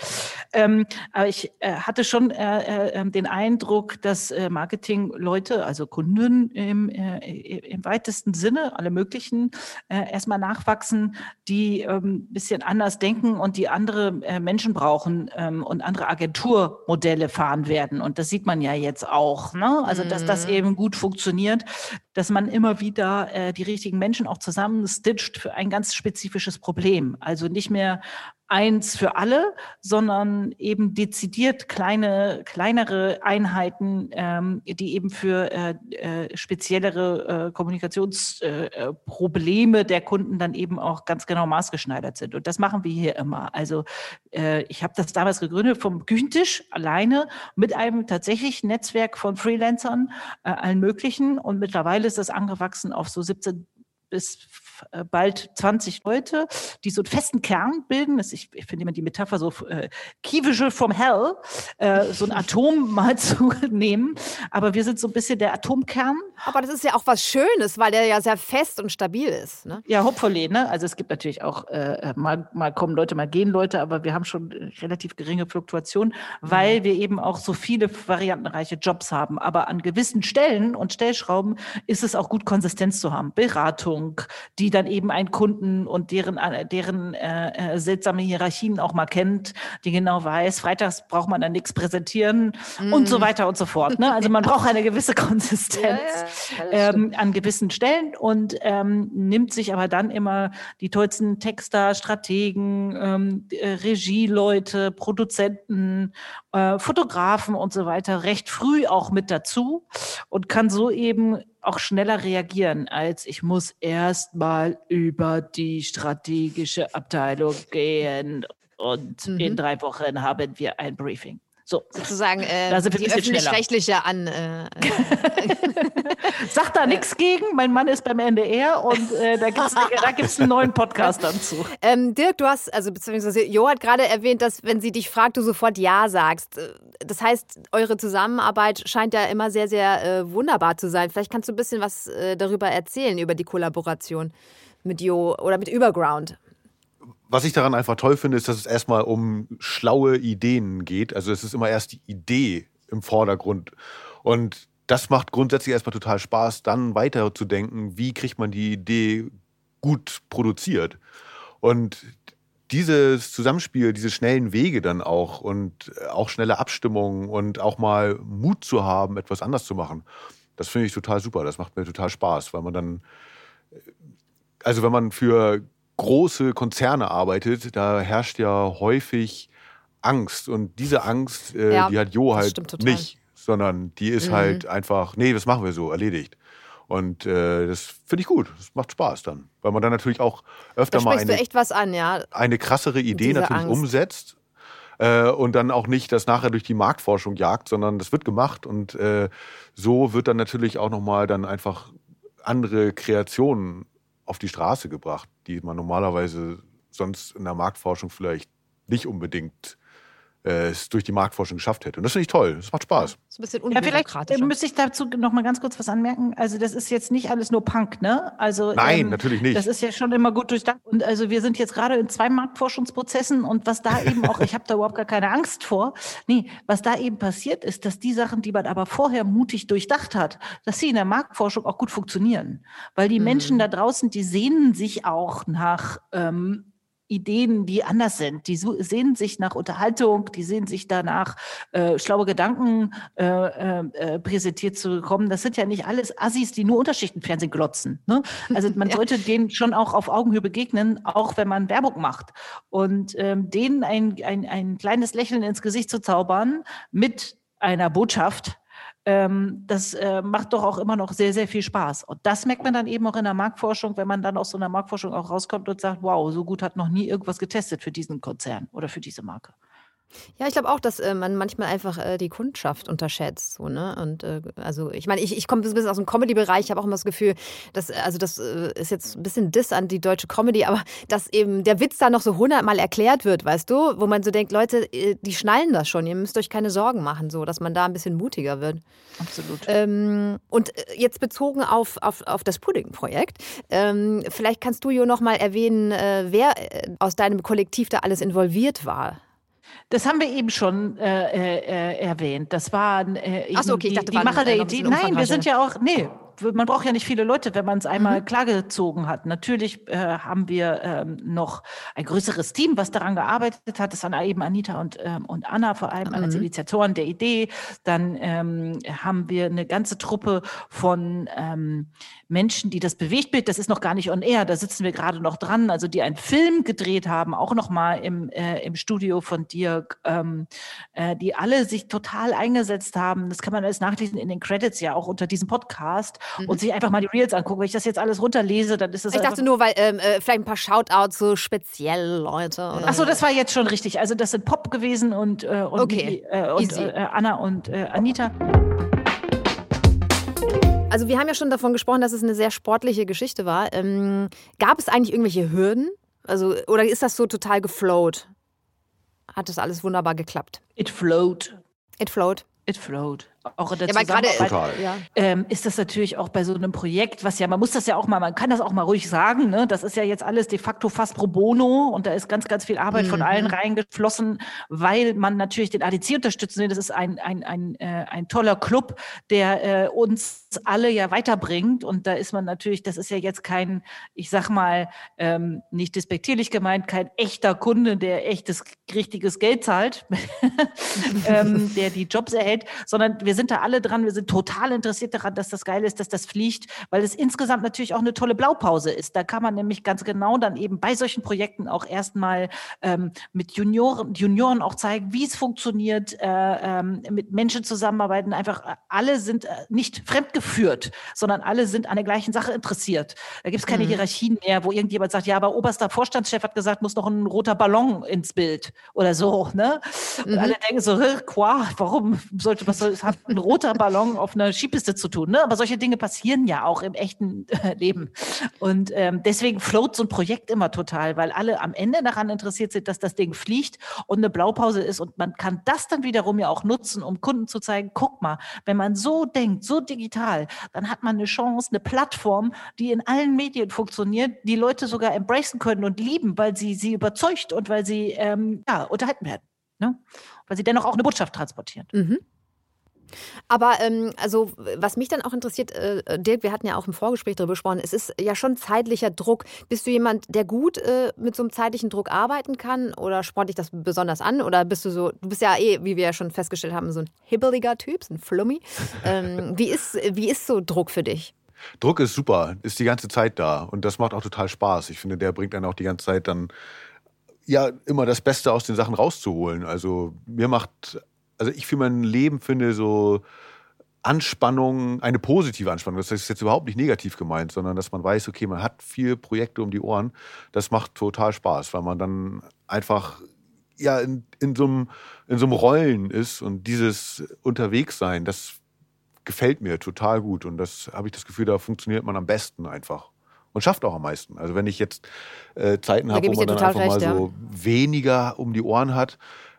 C: Ähm, aber ich äh, hatte schon äh, äh, ähm, den Eindruck, dass äh, Marketingleute, also Kunden im, äh, im weitesten Sinne, alle möglichen, erstmal nachwachsen, die ähm, bisschen anders denken und die andere Menschen brauchen ähm, und andere Agenturmodelle fahren werden. Und das sieht man ja jetzt auch. Ne? Also, dass das mhm. eben gut funktioniert, dass man immer wieder äh, die richtigen Menschen auch zusammenstitcht für ein ganz spezifisches Problem. Also nicht mehr eins für alle, sondern eben dezidiert kleine, kleinere Einheiten, ähm, die eben für äh, äh, speziellere äh, Kommunikationsprobleme äh, der Kunden dann eben auch ganz genau maßgeschneidert sind. Und das machen wir hier immer. Also äh, ich habe das damals gegründet vom Küchentisch alleine mit einem tatsächlich Netzwerk von Freelancern, äh, allen möglichen. Und mittlerweile ist das angewachsen auf so 17 bis äh, bald 20 Leute, die so einen festen Kern bilden. Ich, ich finde immer die Metapher so äh, Kievische from Hell, äh, so ein Atom mal zu nehmen. Aber wir sind so ein bisschen der Atomkern.
B: Aber das ist ja auch was Schönes, weil der ja sehr fest und stabil ist. Ne?
C: Ja, hopefully. Ne? Also es gibt natürlich auch, äh, mal, mal kommen Leute, mal gehen Leute, aber wir haben schon relativ geringe Fluktuation, weil mhm. wir eben auch so viele variantenreiche Jobs haben. Aber an gewissen Stellen und Stellschrauben ist es auch gut, Konsistenz zu haben. Beratung, die die dann eben einen Kunden und deren, äh, deren äh, äh, seltsame Hierarchien auch mal kennt, die genau weiß, freitags braucht man dann nichts präsentieren mm. und so mhm. weiter und so fort. Ne? Also man braucht eine gewisse Konsistenz ja, ja, ähm, an gewissen Stellen und ähm, nimmt sich aber dann immer die tollsten Texter, Strategen, ähm, äh, Regieleute, Produzenten, äh, Fotografen und so weiter recht früh auch mit dazu und kann so eben auch schneller reagieren, als ich muss erst mal über die strategische Abteilung gehen und mhm. in drei Wochen haben wir ein Briefing.
B: So. Sozusagen äh, da die öffentlich-rechtliche an. Äh,
C: Sagt da nichts gegen. Mein Mann ist beim NDR und äh, da gibt es da gibt's einen neuen Podcast dazu.
B: Ähm, Dirk, du hast, also beziehungsweise Jo hat gerade erwähnt, dass wenn sie dich fragt, du sofort Ja sagst. Das heißt, eure Zusammenarbeit scheint ja immer sehr, sehr äh, wunderbar zu sein. Vielleicht kannst du ein bisschen was äh, darüber erzählen, über die Kollaboration. mit Jo oder mit Überground?
D: Was ich daran einfach toll finde, ist, dass es erstmal um schlaue Ideen geht. Also es ist immer erst die Idee im Vordergrund. Und das macht grundsätzlich erstmal total Spaß, dann weiter zu denken, wie kriegt man die Idee gut produziert. Und dieses Zusammenspiel, diese schnellen Wege dann auch und auch schnelle Abstimmungen und auch mal Mut zu haben, etwas anders zu machen, das finde ich total super. Das macht mir total Spaß, weil man dann, also wenn man für große Konzerne arbeitet, da herrscht ja häufig Angst. Und diese Angst, äh, ja, die hat Jo halt nicht, sondern die ist mhm. halt einfach, nee, das machen wir so, erledigt. Und äh, das finde ich gut. Das macht Spaß dann. Weil man dann natürlich auch öfter mal eine,
B: echt was an, ja.
D: eine krassere Idee natürlich Angst. umsetzt. Äh, und dann auch nicht das nachher durch die Marktforschung jagt, sondern das wird gemacht. Und äh, so wird dann natürlich auch nochmal dann einfach andere Kreationen auf die Straße gebracht, die man normalerweise sonst in der Marktforschung vielleicht nicht unbedingt äh, es durch die Marktforschung geschafft hätte. Und das finde ich toll. Das macht Spaß. Ja,
C: ist ein bisschen ja, vielleicht müsste ich dazu noch mal ganz kurz was anmerken. Also das ist jetzt nicht alles nur Punk, ne? Also
D: nein, ähm, natürlich nicht.
C: Das ist ja schon immer gut durchdacht. Und also wir sind jetzt gerade in zwei Marktforschungsprozessen und was da eben auch, ich habe da überhaupt gar keine Angst vor. Nee, was da eben passiert ist, dass die Sachen, die man aber vorher mutig durchdacht hat, dass sie in der Marktforschung auch gut funktionieren, weil die mhm. Menschen da draußen, die sehnen sich auch nach ähm, Ideen, die anders sind. Die sehen sich nach Unterhaltung, die sehen sich danach, äh, schlaue Gedanken äh, äh, äh, präsentiert zu bekommen. Das sind ja nicht alles Assis, die nur Unterschichtenfernsehen glotzen. Ne? Also man ja. sollte denen schon auch auf Augenhöhe begegnen, auch wenn man Werbung macht. Und ähm, denen ein, ein, ein kleines Lächeln ins Gesicht zu zaubern mit einer Botschaft, ähm, das äh, macht doch auch immer noch sehr, sehr viel Spaß. Und das merkt man dann eben auch in der Marktforschung, wenn man dann aus so einer Marktforschung auch rauskommt und sagt, wow, so gut hat noch nie irgendwas getestet für diesen Konzern oder für diese Marke.
B: Ja, ich glaube auch, dass äh, man manchmal einfach äh, die Kundschaft unterschätzt. So, ne? Und äh, also ich meine, ich, ich komme ein bisschen aus dem Comedy-Bereich, ich habe auch immer das Gefühl, dass, also das äh, ist jetzt ein bisschen Diss an die deutsche Comedy, aber dass eben der Witz da noch so hundertmal erklärt wird, weißt du, wo man so denkt, Leute, äh, die schnallen das schon, ihr müsst euch keine Sorgen machen, so, dass man da ein bisschen mutiger wird.
C: Absolut.
B: Ähm, und äh, jetzt bezogen auf, auf, auf das Pudding-Projekt, ähm, vielleicht kannst du Jo noch mal erwähnen, wer aus deinem Kollektiv da alles involviert war.
C: Das haben wir eben schon äh, äh, erwähnt. Das waren äh,
B: Ach so, okay, ich dachte,
C: die, die Macher der Idee. Nein, wir sind ja auch, nee, man braucht ja nicht viele Leute, wenn man es einmal mhm. klargezogen hat. Natürlich äh, haben wir ähm, noch ein größeres Team, was daran gearbeitet hat. Das waren eben Anita und, ähm, und Anna vor allem mhm. als Initiatoren der Idee. Dann ähm, haben wir eine ganze Truppe von ähm, Menschen, die das Bewegtbild, das ist noch gar nicht on air, da sitzen wir gerade noch dran, also die einen Film gedreht haben, auch noch mal im, äh, im Studio von Dirk, ähm, äh, die alle sich total eingesetzt haben. Das kann man alles nachlesen in den Credits ja auch unter diesem Podcast mhm. und sich einfach mal die Reels angucken. Wenn ich das jetzt alles runterlese, dann ist es.
B: Ich dachte nur, weil ähm, äh, vielleicht ein paar Shoutouts, so speziell Leute.
C: Oder Ach so, das war jetzt schon richtig. Also das sind Pop gewesen und, äh, und, okay. die, äh, und äh, Anna und äh, Anita.
B: Also wir haben ja schon davon gesprochen, dass es eine sehr sportliche Geschichte war. Ähm, gab es eigentlich irgendwelche Hürden? Also, oder ist das so total geflowt? Hat das alles wunderbar geklappt?
C: It flowed.
B: It flowed.
C: It flowed auch in der ja, Zusammenarbeit ja. ähm, ist das natürlich auch bei so einem Projekt, was ja, man muss das ja auch mal, man kann das auch mal ruhig sagen, ne? das ist ja jetzt alles de facto fast pro bono und da ist ganz, ganz viel Arbeit mhm. von allen reingeflossen, weil man natürlich den ADC unterstützen will. Das ist ein, ein, ein, äh, ein toller Club, der äh, uns alle ja weiterbringt und da ist man natürlich, das ist ja jetzt kein, ich sag mal, ähm, nicht despektierlich gemeint, kein echter Kunde, der echtes, richtiges Geld zahlt, ähm, der die Jobs erhält, sondern wir wir sind da alle dran, wir sind total interessiert daran, dass das geil ist, dass das fliegt, weil es insgesamt natürlich auch eine tolle Blaupause ist. Da kann man nämlich ganz genau dann eben bei solchen Projekten auch erstmal ähm, mit Junioren, Junioren auch zeigen, wie es funktioniert, äh, ähm, mit Menschen zusammenarbeiten. Einfach äh, alle sind äh, nicht fremdgeführt, sondern alle sind an der gleichen Sache interessiert. Da gibt es keine mhm. Hierarchien mehr, wo irgendjemand sagt, ja, aber oberster Vorstandschef hat gesagt, muss noch ein roter Ballon ins Bild oder so. Ne? Und mhm. alle denken so, qua, warum sollte was soll, hat ein roter Ballon auf einer Skipiste zu tun. Ne? Aber solche Dinge passieren ja auch im echten äh, Leben. Und ähm, deswegen float so ein Projekt immer total, weil alle am Ende daran interessiert sind, dass das Ding fliegt und eine Blaupause ist. Und man kann das dann wiederum ja auch nutzen, um Kunden zu zeigen, guck mal, wenn man so denkt, so digital, dann hat man eine Chance, eine Plattform, die in allen Medien funktioniert, die Leute sogar embracen können und lieben, weil sie sie überzeugt und weil sie ähm, ja, unterhalten werden. Ne? Weil sie dennoch auch eine Botschaft transportieren.
B: Mhm. Aber ähm, also was mich dann auch interessiert, äh, Dirk, wir hatten ja auch im Vorgespräch darüber gesprochen, es ist ja schon zeitlicher Druck. Bist du jemand, der gut äh, mit so einem zeitlichen Druck arbeiten kann oder spornt dich das besonders an? Oder bist du so, du bist ja eh, wie wir ja schon festgestellt haben, so ein hibbeliger Typ, so ein Flummi. Ähm, wie, ist, wie ist so Druck für dich?
D: Druck ist super, ist die ganze Zeit da und das macht auch total Spaß. Ich finde, der bringt dann auch die ganze Zeit dann ja immer das Beste aus den Sachen rauszuholen. Also mir macht also ich für mein Leben finde so Anspannung, eine positive Anspannung. Das ist jetzt überhaupt nicht negativ gemeint, sondern dass man weiß, okay, man hat viele Projekte um die Ohren. Das macht total Spaß, weil man dann einfach ja in, in, so, einem, in so einem Rollen ist und dieses Unterwegssein, das gefällt mir total gut. Und das habe ich das Gefühl, da funktioniert man am besten einfach und schafft auch am meisten. Also wenn ich jetzt äh, Zeiten habe, wo man dann einfach recht, mal so ja. weniger um die Ohren hat,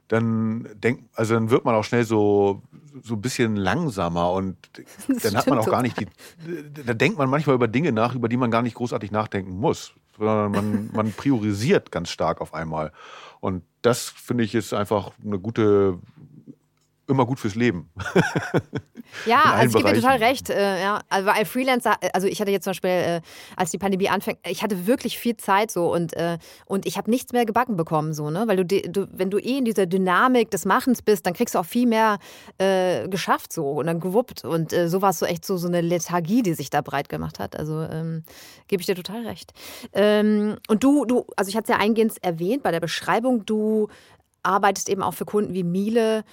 D: dann denkt, also dann wird man auch schnell so, so ein bisschen langsamer und dann hat man auch gar nicht die, da denkt man manchmal über Dinge nach, über die man gar nicht großartig nachdenken muss, sondern man, man priorisiert ganz stark auf einmal. Und das finde ich ist einfach eine gute immer gut fürs Leben.
B: ja, also ich gebe dir total recht. Äh, ja. Also weil Freelancer, also ich hatte jetzt zum Beispiel, äh, als die Pandemie anfängt, ich hatte wirklich viel Zeit so und, äh, und ich habe nichts mehr gebacken bekommen, so, ne? Weil du, du, wenn du eh in dieser Dynamik des Machens bist, dann kriegst du auch viel mehr äh, geschafft so und dann gewuppt. Und äh, so war es so echt so, so eine Lethargie, die sich da breit gemacht hat. Also ähm, gebe ich dir total recht. Ähm, und du, du, also ich hatte es ja eingehend erwähnt bei der Beschreibung, du arbeitest eben auch für Kunden wie Miele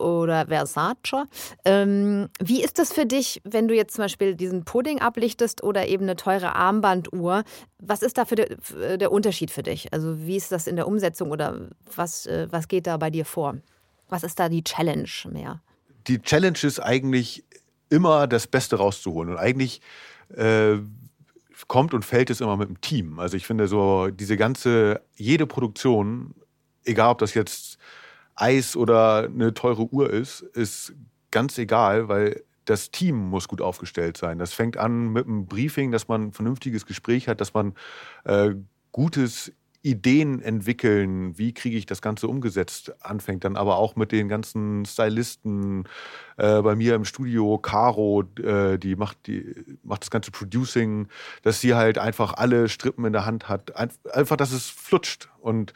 B: oder Versace. Ähm, wie ist das für dich, wenn du jetzt zum Beispiel diesen Pudding ablichtest oder eben eine teure Armbanduhr? Was ist da für de, der Unterschied für dich? Also wie ist das in der Umsetzung oder was, äh, was geht da bei dir vor? Was ist da die Challenge mehr?
D: Die Challenge ist eigentlich immer das Beste rauszuholen und eigentlich äh, kommt und fällt es immer mit dem Team. Also ich finde so diese ganze, jede Produktion, egal ob das jetzt Eis oder eine teure Uhr ist, ist ganz egal, weil das Team muss gut aufgestellt sein. Das fängt an mit einem Briefing, dass man ein vernünftiges Gespräch hat, dass man äh, gutes Ideen entwickeln, wie kriege ich das Ganze umgesetzt, anfängt dann aber auch mit den ganzen Stylisten äh, bei mir im Studio, Caro, äh, die, macht, die macht das ganze Producing, dass sie halt einfach alle Strippen in der Hand hat, einfach, dass es flutscht und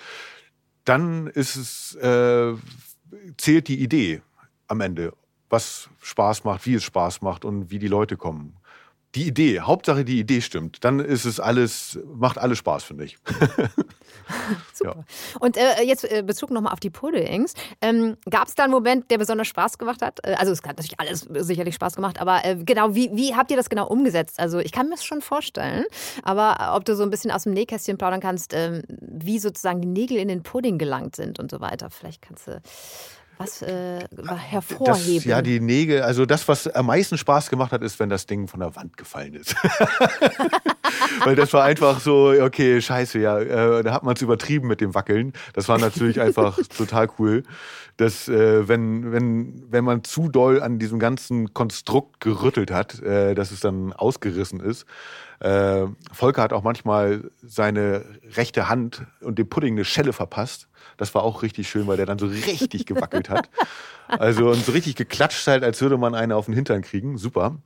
D: dann ist es, äh, zählt die Idee am Ende, was Spaß macht, wie es Spaß macht und wie die Leute kommen. Die Idee, Hauptsache die Idee stimmt, dann ist es alles, macht alles Spaß, finde ich.
B: Super. Ja. Und äh, jetzt äh, Bezug nochmal auf die Puddings. Ähm, Gab es da einen Moment, der besonders Spaß gemacht hat? Äh, also es hat natürlich alles sicherlich Spaß gemacht, aber äh, genau, wie, wie habt ihr das genau umgesetzt? Also ich kann mir das schon vorstellen, aber ob du so ein bisschen aus dem Nähkästchen plaudern kannst, ähm, wie sozusagen die Nägel in den Pudding gelangt sind und so weiter. Vielleicht kannst du was äh, hervorheben? Das,
D: ja, die Nägel, also das, was am meisten Spaß gemacht hat, ist, wenn das Ding von der Wand gefallen ist. Weil das war einfach so, okay, scheiße, ja, äh, da hat man es übertrieben mit dem Wackeln. Das war natürlich einfach total cool, dass äh, wenn, wenn, wenn man zu doll an diesem ganzen Konstrukt gerüttelt hat, äh, dass es dann ausgerissen ist. Äh, Volker hat auch manchmal seine rechte Hand und dem Pudding eine Schelle verpasst. Das war auch richtig schön, weil der dann so richtig gewackelt hat. Also und so richtig geklatscht halt, als würde man eine auf den Hintern kriegen. Super.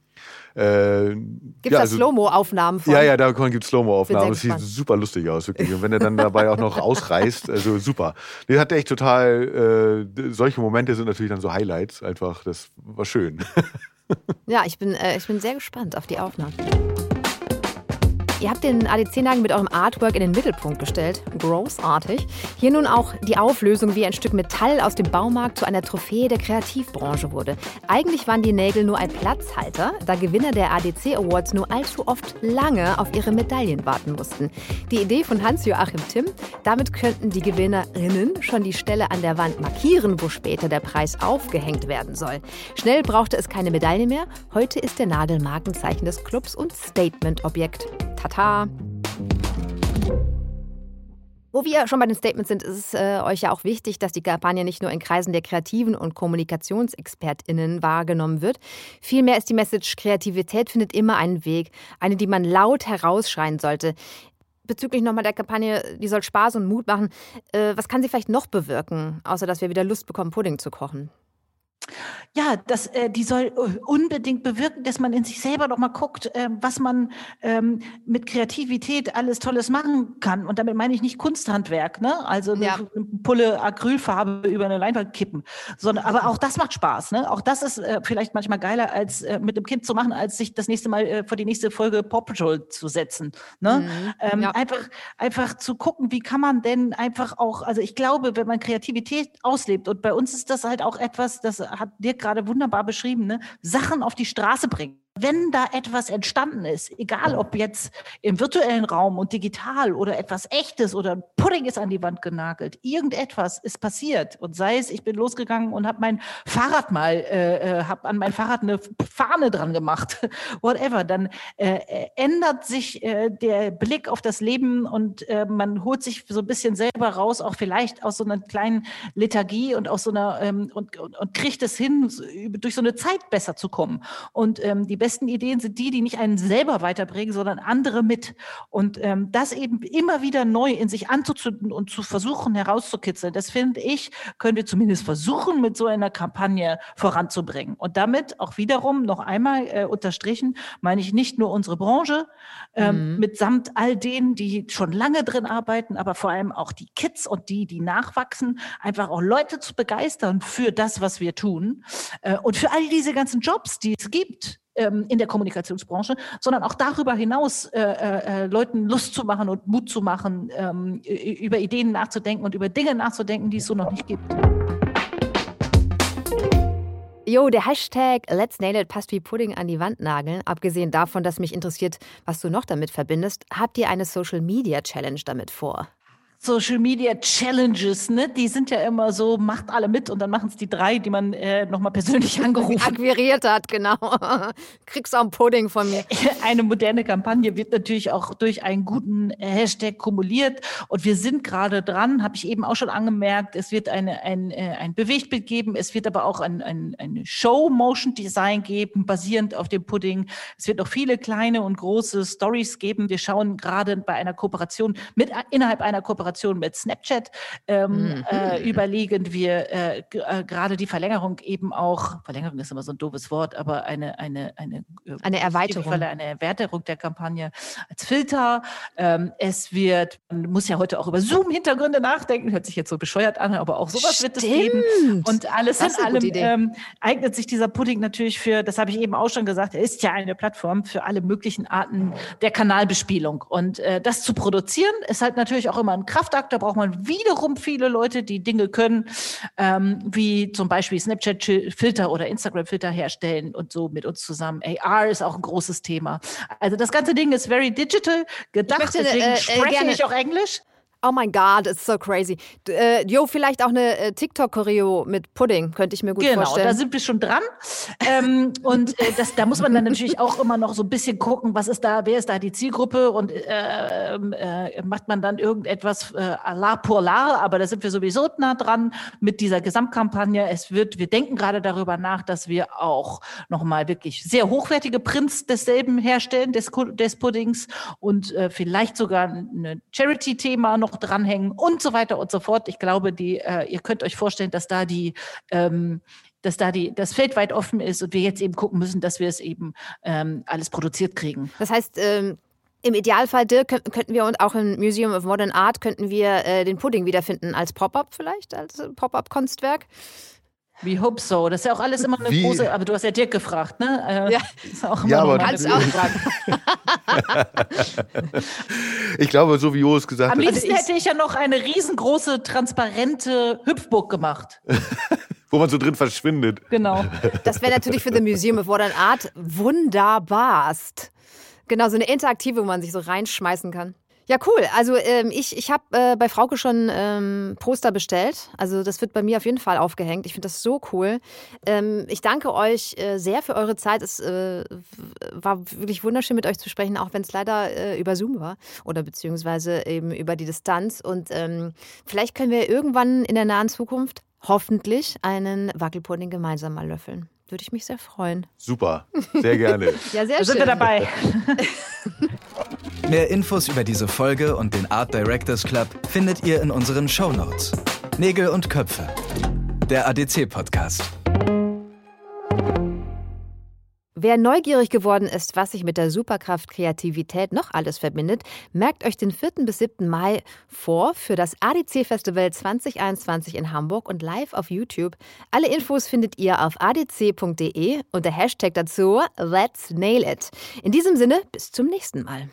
B: Äh, gibt es ja, also, Slow-Mo-Aufnahmen
D: von? Ja, ja, da gibt es Slow-Mo-Aufnahmen. Das sieht super lustig aus, wirklich. Und wenn er dann dabei auch noch ausreißt, also super. Den hat echt total, äh, solche Momente sind natürlich dann so Highlights, einfach, das war schön.
B: ja, ich bin, äh, ich bin sehr gespannt auf die Aufnahmen. Ihr habt den ADC-Nagel mit eurem Artwork in den Mittelpunkt gestellt. Großartig. Hier nun auch die Auflösung, wie ein Stück Metall aus dem Baumarkt zu einer Trophäe der Kreativbranche wurde. Eigentlich waren die Nägel nur ein Platzhalter, da Gewinner der ADC Awards nur allzu oft lange auf ihre Medaillen warten mussten. Die Idee von Hans-Joachim Timm, damit könnten die Gewinnerinnen schon die Stelle an der Wand markieren, wo später der Preis aufgehängt werden soll. Schnell brauchte es keine Medaille mehr. Heute ist der Nagel Markenzeichen des Clubs und Statement-Objekt. Tata! Wo wir schon bei den Statements sind, ist es äh, euch ja auch wichtig, dass die Kampagne nicht nur in Kreisen der Kreativen und KommunikationsexpertInnen wahrgenommen wird. Vielmehr ist die Message, Kreativität findet immer einen Weg. Eine, die man laut herausschreien sollte. Bezüglich nochmal der Kampagne, die soll Spaß und Mut machen. Äh, was kann sie vielleicht noch bewirken, außer dass wir wieder Lust bekommen, Pudding zu kochen?
C: Ja, das, äh, die soll äh, unbedingt bewirken, dass man in sich selber noch mal guckt, äh, was man ähm, mit Kreativität alles Tolles machen kann. Und damit meine ich nicht Kunsthandwerk, ne? Also eine, ja. Pulle Acrylfarbe über eine Leinwand kippen, sondern aber auch das macht Spaß, ne? Auch das ist äh, vielleicht manchmal geiler als äh, mit dem Kind zu machen, als sich das nächste Mal äh, vor die nächste Folge Paw Patrol zu setzen. Ne? Mhm. Ähm, ja. Einfach einfach zu gucken, wie kann man denn einfach auch, also ich glaube, wenn man Kreativität auslebt und bei uns ist das halt auch etwas, das hat dir gerade wunderbar beschrieben, ne? Sachen auf die Straße bringen wenn da etwas entstanden ist, egal ob jetzt im virtuellen Raum und digital oder etwas echtes oder ein Pudding ist an die Wand genagelt, irgendetwas ist passiert. Und sei es, ich bin losgegangen und habe mein Fahrrad mal, äh, äh habe an mein Fahrrad eine Fahne dran gemacht, whatever, dann äh, äh, ändert sich äh, der Blick auf das Leben und äh, man holt sich so ein bisschen selber raus, auch vielleicht aus so einer kleinen Lethargie und aus so einer ähm, und, und, und kriegt es hin, durch so eine Zeit besser zu kommen. Und ähm, die besten Ideen sind die, die nicht einen selber weiterbringen, sondern andere mit. Und ähm, das eben immer wieder neu in sich anzuzünden und zu versuchen herauszukitzeln, das finde ich, können wir zumindest versuchen, mit so einer Kampagne voranzubringen. Und damit auch wiederum noch einmal äh, unterstrichen, meine ich nicht nur unsere Branche, ähm, mhm. mitsamt all denen, die schon lange drin arbeiten, aber vor allem auch die Kids und die, die nachwachsen, einfach auch Leute zu begeistern für das, was wir tun äh, und für all diese ganzen Jobs, die es gibt ähm, in der Kommunikationsbranche, sondern auch darüber hinaus äh, äh, Leuten Lust zu machen und Mut zu machen, ähm, über Ideen nachzudenken und über Dinge nachzudenken, die es so noch nicht gibt.
B: Jo, der Hashtag Let's Nail It passt wie Pudding an die Wand nageln. Abgesehen davon, dass mich interessiert, was du noch damit verbindest, habt ihr eine Social Media Challenge damit vor?
C: Social Media Challenges, ne? Die sind ja immer so, macht alle mit und dann machen es die drei, die man äh, nochmal persönlich angerufen
B: Akquiriert hat, genau. Kriegst auch einen Pudding von mir.
C: Eine moderne Kampagne wird natürlich auch durch einen guten Hashtag kumuliert und wir sind gerade dran, habe ich eben auch schon angemerkt, es wird eine, ein, äh, ein Bewegtbild geben, es wird aber auch ein, ein, ein Show-Motion-Design geben, basierend auf dem Pudding. Es wird noch viele kleine und große Stories geben. Wir schauen gerade bei einer Kooperation mit innerhalb einer Kooperation Kooperation mit Snapchat ähm, mhm. äh, überlegen wir äh, äh, gerade die Verlängerung eben auch, Verlängerung ist immer so ein doofes Wort, aber eine, eine, eine,
B: äh, eine Erweiterung.
C: eine Erweiterung der Kampagne als Filter. Ähm, es wird, man muss ja heute auch über Zoom-Hintergründe nachdenken, hört sich jetzt so bescheuert an, aber auch sowas
B: Stimmt.
C: wird es geben. Und alles in allem ähm, eignet sich dieser Pudding natürlich für, das habe ich eben auch schon gesagt, er ist ja eine Plattform für alle möglichen Arten der Kanalbespielung. Und äh, das zu produzieren, ist halt natürlich auch immer ein Kraft Kraftakt. Da braucht man wiederum viele Leute, die Dinge können, ähm, wie zum Beispiel Snapchat-Filter oder Instagram-Filter herstellen und so mit uns zusammen. AR ist auch ein großes Thema. Also das ganze Ding ist very digital gedacht. Möchte, deswegen äh, äh spreche gerne. ich auch Englisch.
B: Oh mein Gott, it's so crazy. Äh, jo, vielleicht auch eine äh, TikTok-Choreo mit Pudding, könnte ich mir gut
C: genau,
B: vorstellen.
C: Genau, da sind wir schon dran. ähm, und äh, das, da muss man dann natürlich auch immer noch so ein bisschen gucken, was ist da, wer ist da die Zielgruppe und äh, äh, macht man dann irgendetwas äh, à la pour la, aber da sind wir sowieso nah dran mit dieser Gesamtkampagne. Es wird, wir denken gerade darüber nach, dass wir auch nochmal wirklich sehr hochwertige Prints desselben herstellen, des, des Puddings und äh, vielleicht sogar ein Charity-Thema noch noch dranhängen und so weiter und so fort. Ich glaube, die, äh, ihr könnt euch vorstellen, dass da die ähm, dass da die, das Feld weit offen ist und wir jetzt eben gucken müssen, dass wir es eben ähm, alles produziert kriegen.
B: Das heißt, ähm, im Idealfall, Dirk, könnten wir und auch im Museum of Modern Art könnten wir äh, den Pudding wiederfinden als Pop-up vielleicht, als Pop-up-Kunstwerk.
C: We hope so. Das ist ja auch alles immer eine
D: Wie-
C: große, aber du hast ja Dirk gefragt, ne? Äh,
B: Ja.
C: Ist auch immer
D: Ja, aber-
C: große
B: auch.
D: Ich glaube, so wie Jo es gesagt
C: Am
D: hat,
C: liebsten hätte ich ja noch eine riesengroße, transparente Hüpfburg gemacht.
D: wo man so drin verschwindet.
C: Genau.
B: Das wäre natürlich für The Museum of Modern Art wunderbarst. Genau, so eine interaktive, wo man sich so reinschmeißen kann. Ja, cool. Also ähm, ich, ich habe äh, bei Frauke schon ähm, Poster bestellt. Also das wird bei mir auf jeden Fall aufgehängt. Ich finde das so cool. Ähm, ich danke euch äh, sehr für eure Zeit. Es äh, war wirklich wunderschön mit euch zu sprechen, auch wenn es leider äh, über Zoom war oder beziehungsweise eben über die Distanz. Und ähm, vielleicht können wir irgendwann in der nahen Zukunft hoffentlich einen Wackelpudding gemeinsam mal löffeln. Würde ich mich sehr freuen.
D: Super, sehr gerne.
B: Ja, sehr
C: Da sind wir dabei.
A: Mehr Infos über diese Folge und den Art Directors Club findet ihr in unseren Shownotes. Nägel und Köpfe. Der ADC-Podcast.
B: Wer neugierig geworden ist, was sich mit der Superkraft Kreativität noch alles verbindet, merkt euch den 4. bis 7. Mai vor für das ADC Festival 2021 in Hamburg und live auf YouTube. Alle Infos findet ihr auf adc.de und der Hashtag dazu Let's Nail It. In diesem Sinne, bis zum nächsten Mal.